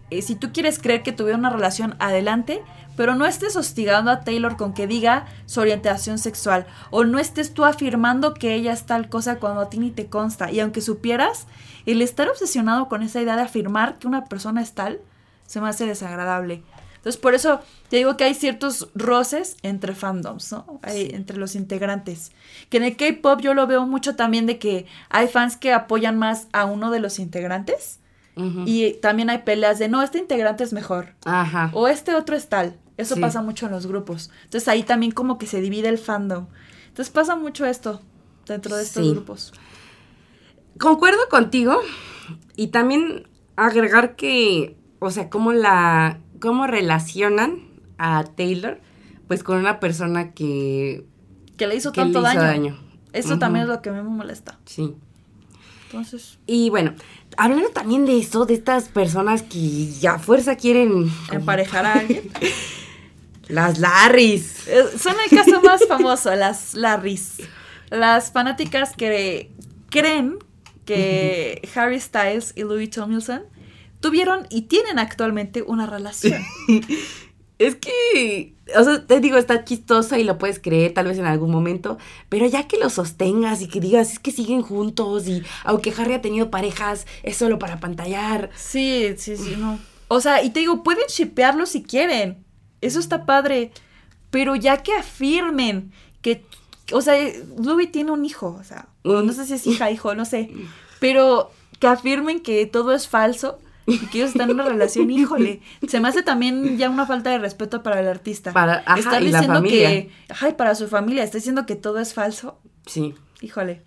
Eh, si tú quieres creer que tuvieron una relación, adelante. Pero no estés hostigando a Taylor con que diga su orientación sexual. O no estés tú afirmando que ella es tal cosa cuando a ti ni te consta. Y aunque supieras, el estar obsesionado con esa idea de afirmar que una persona es tal, se me hace desagradable. Entonces, por eso te digo que hay ciertos roces entre fandoms, ¿no? Hay, entre los integrantes. Que en el K-pop yo lo veo mucho también de que hay fans que apoyan más a uno de los integrantes. Y también hay peleas de no, este integrante es mejor. Ajá. O este otro es tal. Eso Sí. pasa mucho en los grupos. Entonces ahí también como que se divide el fandom. Entonces pasa mucho esto dentro de estos Sí. grupos. Concuerdo contigo. Y también agregar que, o sea, cómo la, cómo relacionan a Taylor, pues con una persona que, Que le hizo que le tanto hizo daño. daño. Eso también es lo que a mí me molesta. Sí. Entonces, Y bueno, hablando también de eso, de estas personas que ya a fuerza quieren emparejar a alguien. las Larrys. Eh, Son el caso más famoso, las Larrys. Las fanáticas que creen que Harry Styles y Louis Tomlinson tuvieron y tienen actualmente una relación. Es que, o sea, te digo, está chistoso y lo puedes creer tal vez en algún momento, pero ya que lo sostengas y que digas, es que siguen juntos y aunque Harry ha tenido parejas, es solo para pantallar. Sí, sí, sí, no. O sea, y te digo, pueden shipearlo si quieren. Eso está padre. Pero ya que afirmen que, o sea, Louis tiene un hijo, o sea, no sé si es hija, hijo, no sé. Pero que afirmen que todo es falso y que ellos están en una relación, híjole. Se me hace también ya una falta de respeto para el artista. Para- ajá, Estar y la diciendo familia. que, ajá, y para su familia, está diciendo que todo es falso. Sí. Híjole.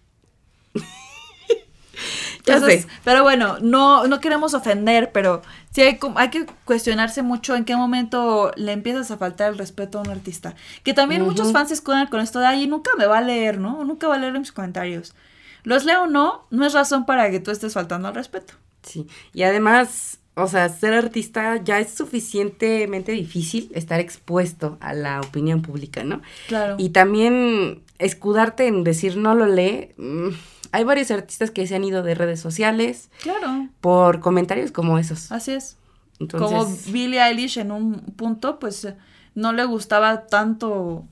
Entonces, pero bueno, no, no queremos ofender, pero sí hay, que cuestionarse mucho en qué momento le empiezas a faltar el respeto a un artista. Que también muchos fans se escudan con esto de, ay, nunca me va a leer, ¿no? Nunca va a leer mis comentarios. Los leo o no, no es razón para que tú estés faltando al respeto. Sí, y además, o sea, ser artista ya es suficientemente difícil estar expuesto a la opinión pública, ¿no? Claro. Y también escudarte en decir no lo lee. mm, hay varios artistas que se han ido de redes sociales claro, por comentarios como esos. así es. Entonces, Como Billie Eilish en un punto, pues no le gustaba tanto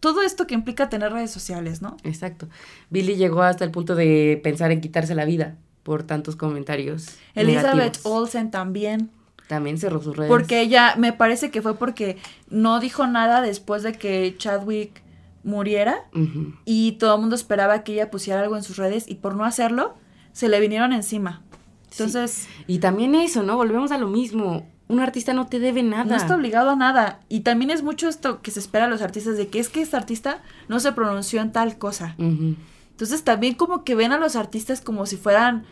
todo esto que implica tener redes sociales, ¿no? exacto. Billy llegó hasta el punto de pensar en quitarse la vida por tantos comentarios. Elizabeth negativos. Olsen también. También cerró sus redes. Porque ella, me parece que fue porque no dijo nada después de que Chadwick muriera y todo el mundo esperaba que ella pusiera algo en sus redes y por no hacerlo, se le vinieron encima. Entonces, Y también eso, ¿no? Volvemos a lo mismo. Un artista no te debe nada. no está obligado a nada. Y también es mucho esto que se espera a los artistas de que es que este artista no se pronunció en tal cosa. Entonces también como que ven a los artistas como si fueran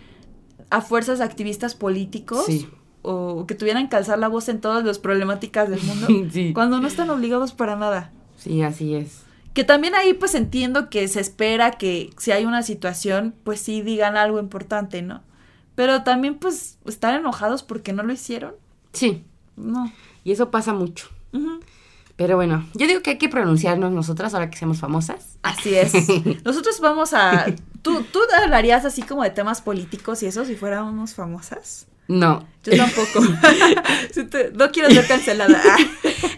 a fuerzas activistas políticos. Sí. O que tuvieran que alzar la voz en todas las problemáticas del mundo. Sí. Cuando no están obligados para nada. Sí, así es. Que también ahí pues entiendo que se espera que si hay una situación, pues sí digan algo importante, ¿no? Pero también pues estar enojados porque no lo hicieron. Sí. No. Y eso pasa mucho. Pero bueno, yo digo que hay que pronunciarnos nosotras ahora que seamos famosas. Así es. Nosotros vamos a... ¿Tú, ¿Tú hablarías así como de temas políticos y eso si fuéramos famosas? No. Yo tampoco. No quiero ser cancelada.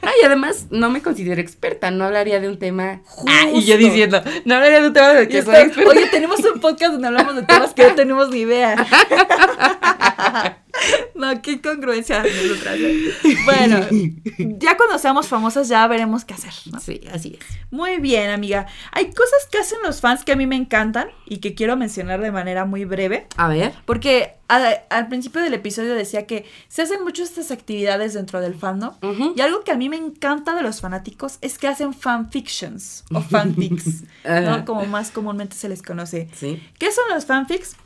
Ah, Ah, y además no me considero experta, no hablaría de un tema. Ah, y yo Justo. diciendo, no hablaría de un tema de que soy experta. oye, tenemos un podcast donde hablamos de temas que no tenemos ni idea. No, qué incongruencia. ¿eh? Bueno, ya cuando seamos famosas ya veremos qué hacer, ¿no? Sí, así es. Muy bien, amiga. Hay cosas que hacen los fans que a mí me encantan y que quiero mencionar de manera muy breve. A ver. Porque a- al principio del episodio decía que se hacen mucho estas actividades dentro del fandom. Ujú. Y algo que a mí me encanta de los fanáticos es que hacen fanfictions o fanfics. ¿no? Como más comúnmente se les conoce. Sí. ¿Qué son los fanfics?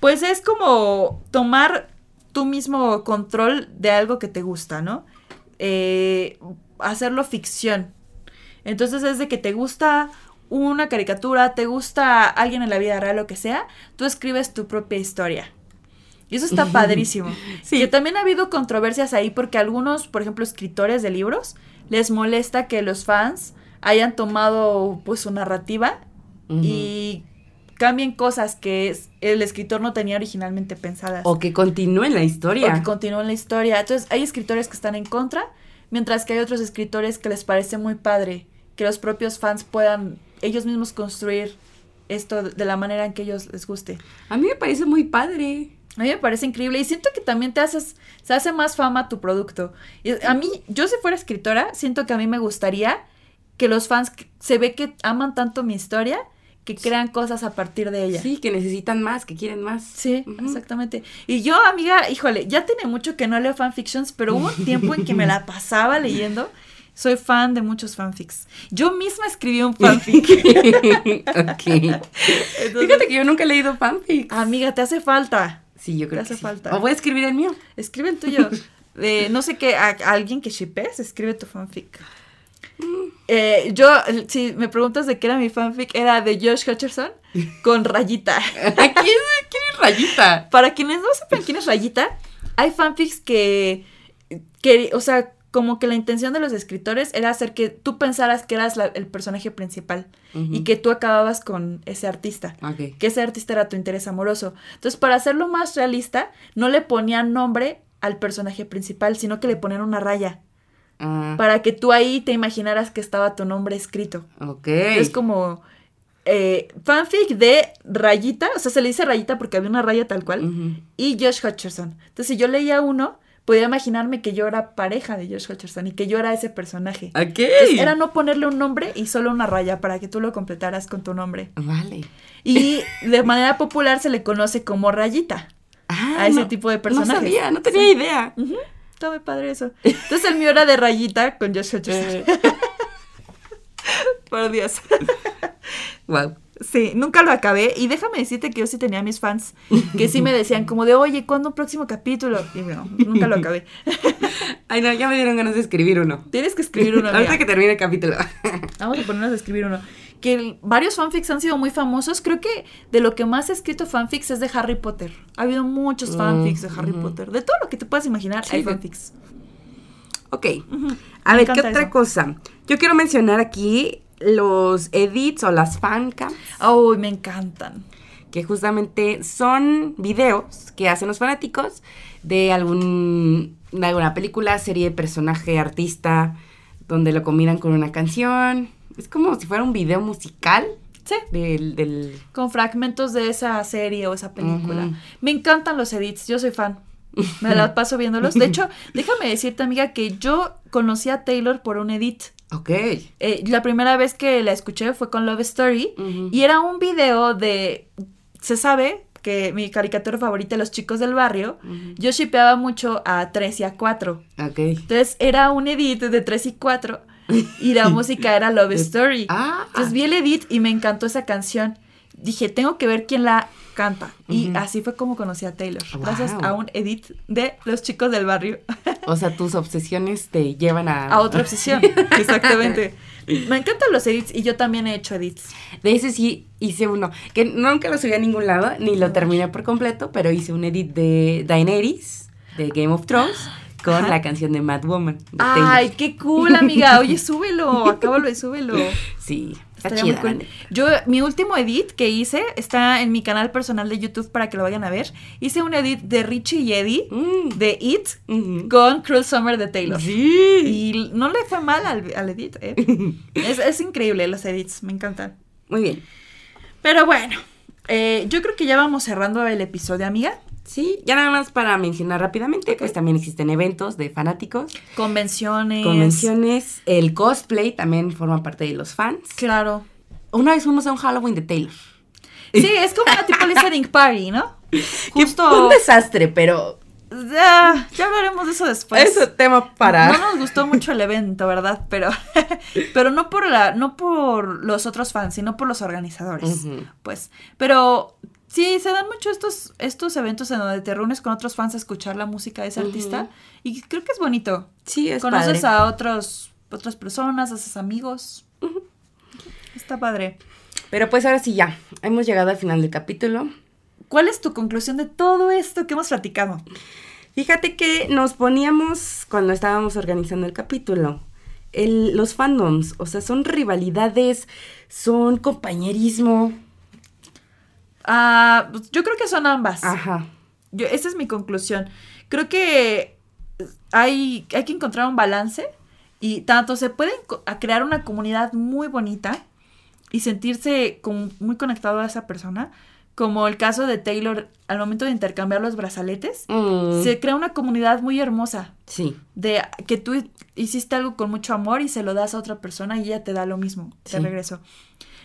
Pues es como tomar tú mismo control de algo que te gusta, ¿no? Eh, hacerlo ficción. Entonces es de que te gusta una caricatura, te gusta alguien en la vida real, lo que sea, tú escribes tu propia historia. Y eso está padrísimo. Sí. Que también ha habido controversias ahí porque algunos, por ejemplo, escritores de libros, les molesta que los fans hayan tomado pues su narrativa y cambien cosas que es- el escritor no tenía originalmente pensadas. O que continúen la historia. O que continúen la historia. Entonces, hay escritores que están en contra, mientras que hay otros escritores que les parece muy padre que los propios fans puedan ellos mismos construir esto de la manera en que ellos les guste. A mí me parece muy padre. A mí me parece increíble y siento que también te haces, se hace más fama tu producto. Y a mí, yo si fuera escritora, siento que a mí me gustaría que los fans se ve que aman tanto mi historia que crean cosas a partir de ella. Sí, que necesitan más, que quieren más. Sí, exactamente. Y yo, amiga, híjole, ya tiene mucho que no leo fanfictions, pero hubo un tiempo en que me la pasaba leyendo. Soy fan de muchos fanfics. Yo misma escribí un fanfic. ok. Entonces, Fíjate que yo nunca he leído fanfic. amiga, te hace falta. Sí, yo creo te que hace sí. falta. O voy a escribir el mío. Escribe el tuyo. De, no sé qué, a, a alguien que shippes, escribe tu fanfic. Eh, yo, si me preguntas de qué era mi fanfic, era de Josh Hutcherson con Rayita. ¿Quién, quién es Rayita? Para quienes no sepan quién es Rayita, hay fanfics que, que, o sea, como que la intención de los escritores era hacer que tú pensaras que eras la- el personaje principal y que tú acababas con ese artista. Que ese artista era tu interés amoroso. Entonces, para hacerlo más realista, no le ponían nombre al personaje principal, sino que le ponían una raya. Ah, Para que tú ahí te imaginaras que estaba tu nombre escrito. ok. Es como eh, fanfic de Rayita, o sea, se le dice Rayita porque había una raya tal cual y Josh Hutcherson. Entonces, si yo leía uno, podía imaginarme que yo era pareja de Josh Hutcherson y que yo era ese personaje. Ok. Entonces, era no ponerle un nombre y solo una raya para que tú lo completaras con tu nombre. Vale. Y de manera popular se le conoce como rayita Ah, a ese no- tipo de personajes. No sabía, no tenía idea. Está muy padre eso. Entonces el mío era de rayita con Josh Hutcherson. Eh, Por Dios. wow. Sí, nunca lo acabé. Y déjame decirte que yo sí tenía mis fans que sí me decían como de, oye, ¿cuándo un próximo capítulo? Y no, nunca lo acabé. Ay, no, ya me dieron ganas de escribir uno. Tienes que escribir uno. Ahorita que termine el capítulo. Vamos a ponernos a escribir uno. Que varios fanfics han sido muy famosos. Creo que de lo que más he escrito fanfics es de Harry Potter. Ha habido muchos fanfics de Harry. Potter. De todo lo que te puedas imaginar Sí, hay fanfics. ok. A Me ver, ¿qué otra eso. cosa? Yo quiero mencionar aquí los edits o las fancams, Uy, me encantan. que justamente son videos que hacen los fanáticos de algún de alguna película, serie, personaje, artista, donde lo combinan con una canción. Es como si fuera un video musical Sí. del, del Con fragmentos de esa serie o esa película. Me encantan los edits. Yo soy fan. Me la paso viéndolos. De hecho, déjame decirte, amiga, que yo conocí a Taylor por un edit. Ok. Eh, la primera vez que la escuché fue con Love Story. Y era un video de. Se sabe que mi caricatura favorita, Los Chicos del Barrio, yo shipeaba mucho a 3 y a 4. Ok. Entonces era un edit de 3 y 4 y la música era Love Story. Ah, Entonces vi el edit y me encantó esa canción. Dije, tengo que ver quién la canta. Y así fue como conocí a Taylor. Wow. Gracias a un edit de Los Chicos del Barrio. o sea, tus obsesiones te llevan a... a otra obsesión. Exactamente. Me encantan los edits y yo también he hecho edits. De ese sí hice uno, que nunca lo subí a ningún lado, ni lo terminé por completo, pero hice un edit de Daenerys, de Game of Thrones, con Ajá. la canción de Mad Woman. de Ay, qué cool, amiga. Oye, súbelo. Acábalo y súbelo. Sí, está Estaría muy chida. cool. Yo, mi último edit que hice está en mi canal personal de YouTube para que lo vayan a ver. Hice un edit de Richie y Eddie Mm. de It Ujú. con Cruel Summer de Taylor. Sí. Y no le fue mal al, al edit, ¿eh? es, es increíble los edits, me encantan. Muy bien. Pero bueno, eh, yo creo que ya vamos cerrando el episodio, amiga. Sí, ya nada más para mencionar rápidamente, pues también existen eventos de fanáticos, Convenciones. convenciones, el cosplay también forma parte de los fans. Claro. Una vez fuimos a un Halloween de Taylor. Sí, es como una tipo listening party, ¿no? Justo. fue un desastre, pero Ya, ya hablaremos de eso después. eso tema para... No nos gustó mucho el evento, ¿verdad? Pero, pero no por la, no por los otros fans, sino por los organizadores. Pues. Pero sí, se dan mucho estos, estos eventos en donde te reúnes con otros fans a escuchar la música de ese artista. Y creo que es bonito. Sí, es Conoces padre. a otros, otras personas, haces amigos. Está padre. Pero pues ahora sí ya, hemos llegado al final del capítulo. ¿Cuál es tu conclusión de todo esto que hemos platicado? Fíjate que nos poníamos cuando estábamos organizando el capítulo. El, los fandoms, o sea, son rivalidades, son compañerismo. Ah, pues, yo creo que son ambas. Ajá. Yo, esa es mi conclusión. Creo que hay, hay que encontrar un balance y tanto se puede co- a crear una comunidad muy bonita y sentirse muy conectado a esa persona, como el caso de Taylor al momento de intercambiar los brazaletes. Mm, Se crea una comunidad muy hermosa sí, de que tú hiciste algo con mucho amor y se lo das a otra persona y ella te da lo mismo de Sí. regreso.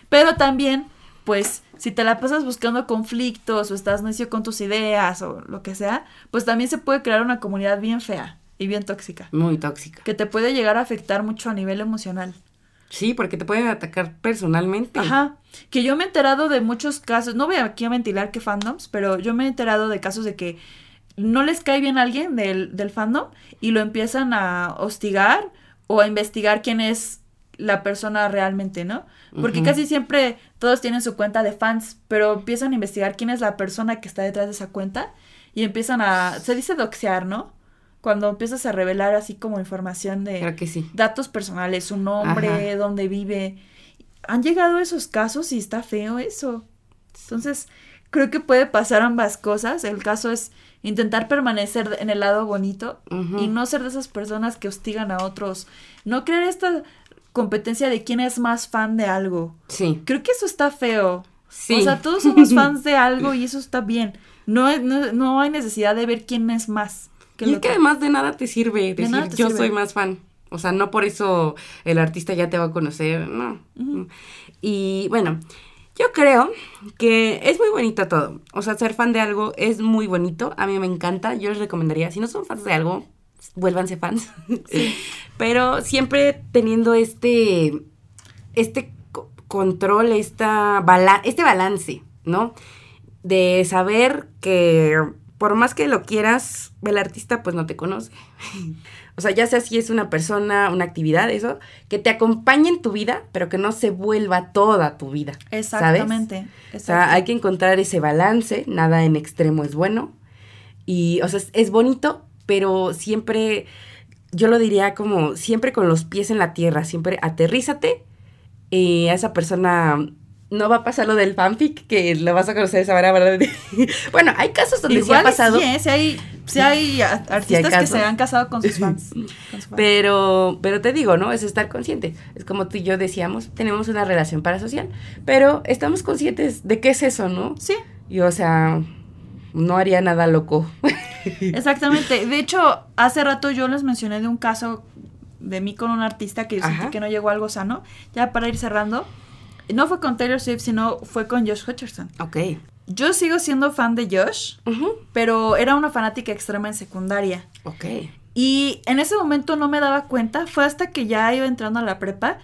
Pero también, pues, si te la pasas buscando conflictos o estás necio con tus ideas o lo que sea, pues también se puede crear una comunidad bien fea y bien tóxica, muy tóxica. que te puede llegar a afectar mucho a nivel emocional. Sí, porque te pueden atacar personalmente. Ajá. Que yo me he enterado de muchos casos, no voy aquí a ventilar qué fandoms, pero yo me he enterado de casos de que no les cae bien a alguien del, del fandom y lo empiezan a hostigar o a investigar quién es la persona realmente, ¿no? Porque casi siempre todos tienen su cuenta de fans, pero empiezan a investigar quién es la persona que está detrás de esa cuenta y empiezan a, se dice doxear, ¿no? Cuando empiezas a revelar así como información de Creo que sí. datos personales, su nombre, Ajá. dónde vive. Han llegado esos casos y está feo eso. Entonces, creo que puede pasar ambas cosas. El caso es intentar permanecer en el lado bonito y no ser de esas personas que hostigan a otros. No crear esta competencia de quién es más fan de algo. Sí. Creo que eso está feo. Sí. O sea, todos somos fans de algo y eso está bien. No, no, no hay necesidad de ver quién es más. que Y es que además de nada te sirve decir te yo sirve. soy más fan. O sea, no por eso el artista ya te va a conocer, no. Y bueno, yo creo que es muy bonito todo. O sea, ser fan de algo es muy bonito. A mí me encanta. Yo les recomendaría, si no son fans de algo, vuélvanse fans. Pero siempre teniendo este, este co- control, esta bala- este balance, ¿no? De saber que por más que lo quieras, el artista pues no te conoce. O sea, ya sea si es una persona, una actividad, eso, que te acompañe en tu vida, pero que no se vuelva toda tu vida. ¿sabes? Exactamente. O sea, hay que encontrar ese balance, nada en extremo es bueno. Y, o sea, es, es bonito, pero siempre, yo lo diría como, siempre con los pies en la tierra, siempre aterrízate y a esa persona no va a pasar lo del fanfic, que lo vas a conocer esa manera, bueno, hay casos donde Igual sí ha pasado. sí, ¿eh? Si hay, si hay artistas que casos. se han casado con sus fans. con sus fans. Pero, pero te digo, ¿no? Es estar consciente. Es como tú y yo decíamos, tenemos una relación parasocial, pero estamos conscientes de qué es eso, ¿no? Sí, Y o sea, no haría nada loco. exactamente. De hecho, hace rato yo les mencioné de un caso de mí con un artista que yo sentí que no llegó a algo sano. Ya para ir cerrando, no fue con Taylor Swift, sino fue con Josh Hutcherson. ok. yo sigo siendo fan de Josh, pero era una fanática extrema en secundaria. Ok. Y en ese momento no me daba cuenta, fue hasta que ya iba entrando a la prepa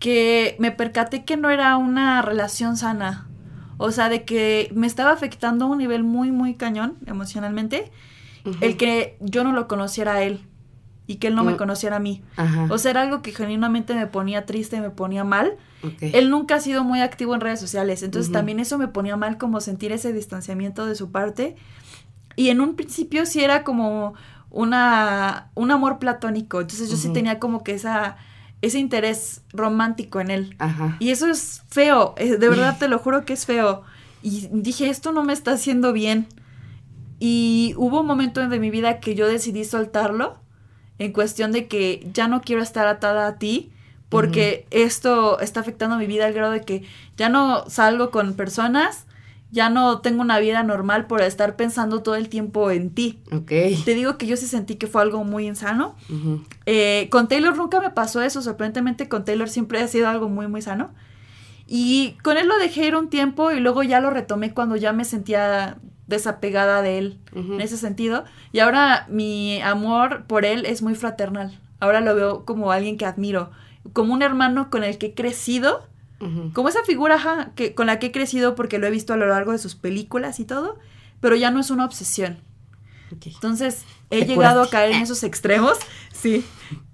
que me percaté que no era una relación sana. O sea, de que me estaba afectando a un nivel muy, muy cañón emocionalmente, el que yo no lo conociera a él y que él no me Mm. conociera a mí. Ajá. O sea, era algo que genuinamente me ponía triste, me ponía mal. Él nunca ha sido muy activo en redes sociales, entonces también eso me ponía mal como sentir ese distanciamiento de su parte. Y en un principio sí era como una un amor platónico, entonces yo sí tenía como que esa ese interés romántico en él. Ajá. Y eso es feo, eh, de verdad te lo juro que es feo. Y dije, esto no me está haciendo bien. Y hubo un momento de mi vida que yo decidí soltarlo en cuestión de que ya no quiero estar atada a ti porque esto está afectando mi vida al grado de que ya no salgo con personas, ya no tengo una vida normal por estar pensando todo el tiempo en ti. Ok. Te digo que yo sí sentí que fue algo muy insano. Eh, con Taylor nunca me pasó eso, sorprendentemente con Taylor siempre ha sido algo muy, muy sano. Y con él lo dejé ir un tiempo y luego ya lo retomé cuando ya me sentía desapegada de él en ese sentido. Y ahora mi amor por él es muy fraternal. Ahora lo veo como alguien que admiro, como un hermano con el que he crecido, Como esa figura ajá, que, con la que he crecido porque lo he visto a lo largo de sus películas y todo, pero ya no es una obsesión. Entonces, he Te llegado a caer en esos extremos. Sí.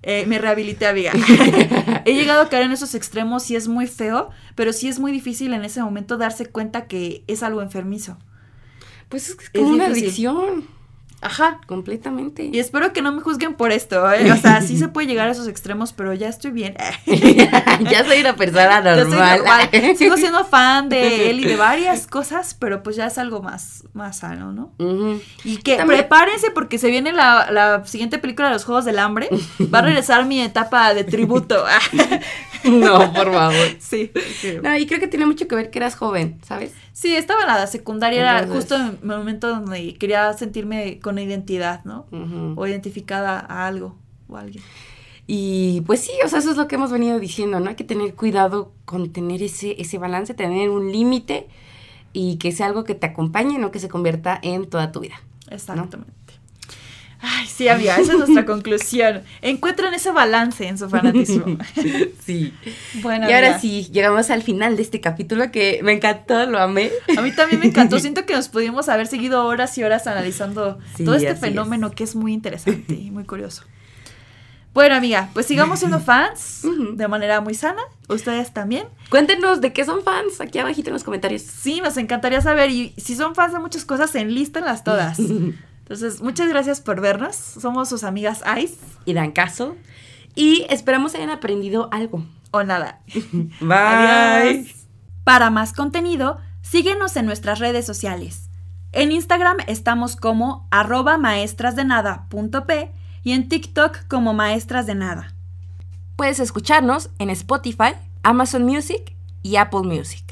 Eh, me rehabilité, amiga. he llegado a caer en esos extremos y es muy feo, pero sí es muy difícil en ese momento darse cuenta que es algo enfermizo. Pues es que es como una difícil. adicción. Ajá. Completamente. Y espero que no me juzguen por esto, ¿eh? O sea, sí se puede llegar a esos extremos, pero ya estoy bien. ya soy una persona normal. normal. Sigo siendo fan de él y de varias cosas, pero pues ya es algo más, más sano, ¿no? Ujú. Y que También- prepárense porque se viene la, la siguiente película de los Juegos del Hambre. Va a regresar mi etapa de tributo. No, por favor. sí. No, y creo que tiene mucho que ver que eras joven, ¿sabes? Sí, estaba en la secundaria, era justo en el momento donde quería sentirme con identidad, ¿no? O identificada a algo o a alguien. Y pues sí, o sea, eso es lo que hemos venido diciendo, ¿no? Hay que tener cuidado con tener ese, ese balance, tener un límite y que sea algo que te acompañe, no que se convierta en toda tu vida. Exactamente. Ay, sí, amiga, esa es nuestra conclusión. Encuentran ese balance en su fanatismo. Sí. Bueno, y ahora sí, llegamos al final de este capítulo que me encantó, lo amé. A mí también me encantó. Siento que nos pudimos haber seguido horas y horas analizando Sí, todo este fenómeno que es muy interesante y muy curioso. Bueno, amiga, pues sigamos siendo fans de manera muy sana. Ustedes también. Cuéntenos de qué son fans aquí abajito en los comentarios. Sí, nos encantaría saber. Y si son fans de muchas cosas, enlístenlas todas. Entonces, muchas gracias por vernos. Somos sus amigas Ice Y dan caso. Y esperamos hayan aprendido algo. o nada. Bye. Adiós. Para más contenido, síguenos en nuestras redes sociales. En Instagram estamos como arroba maestrasdenada.p y en TikTok como maestras de nada. Puedes escucharnos en Spotify, Amazon Music y Apple Music.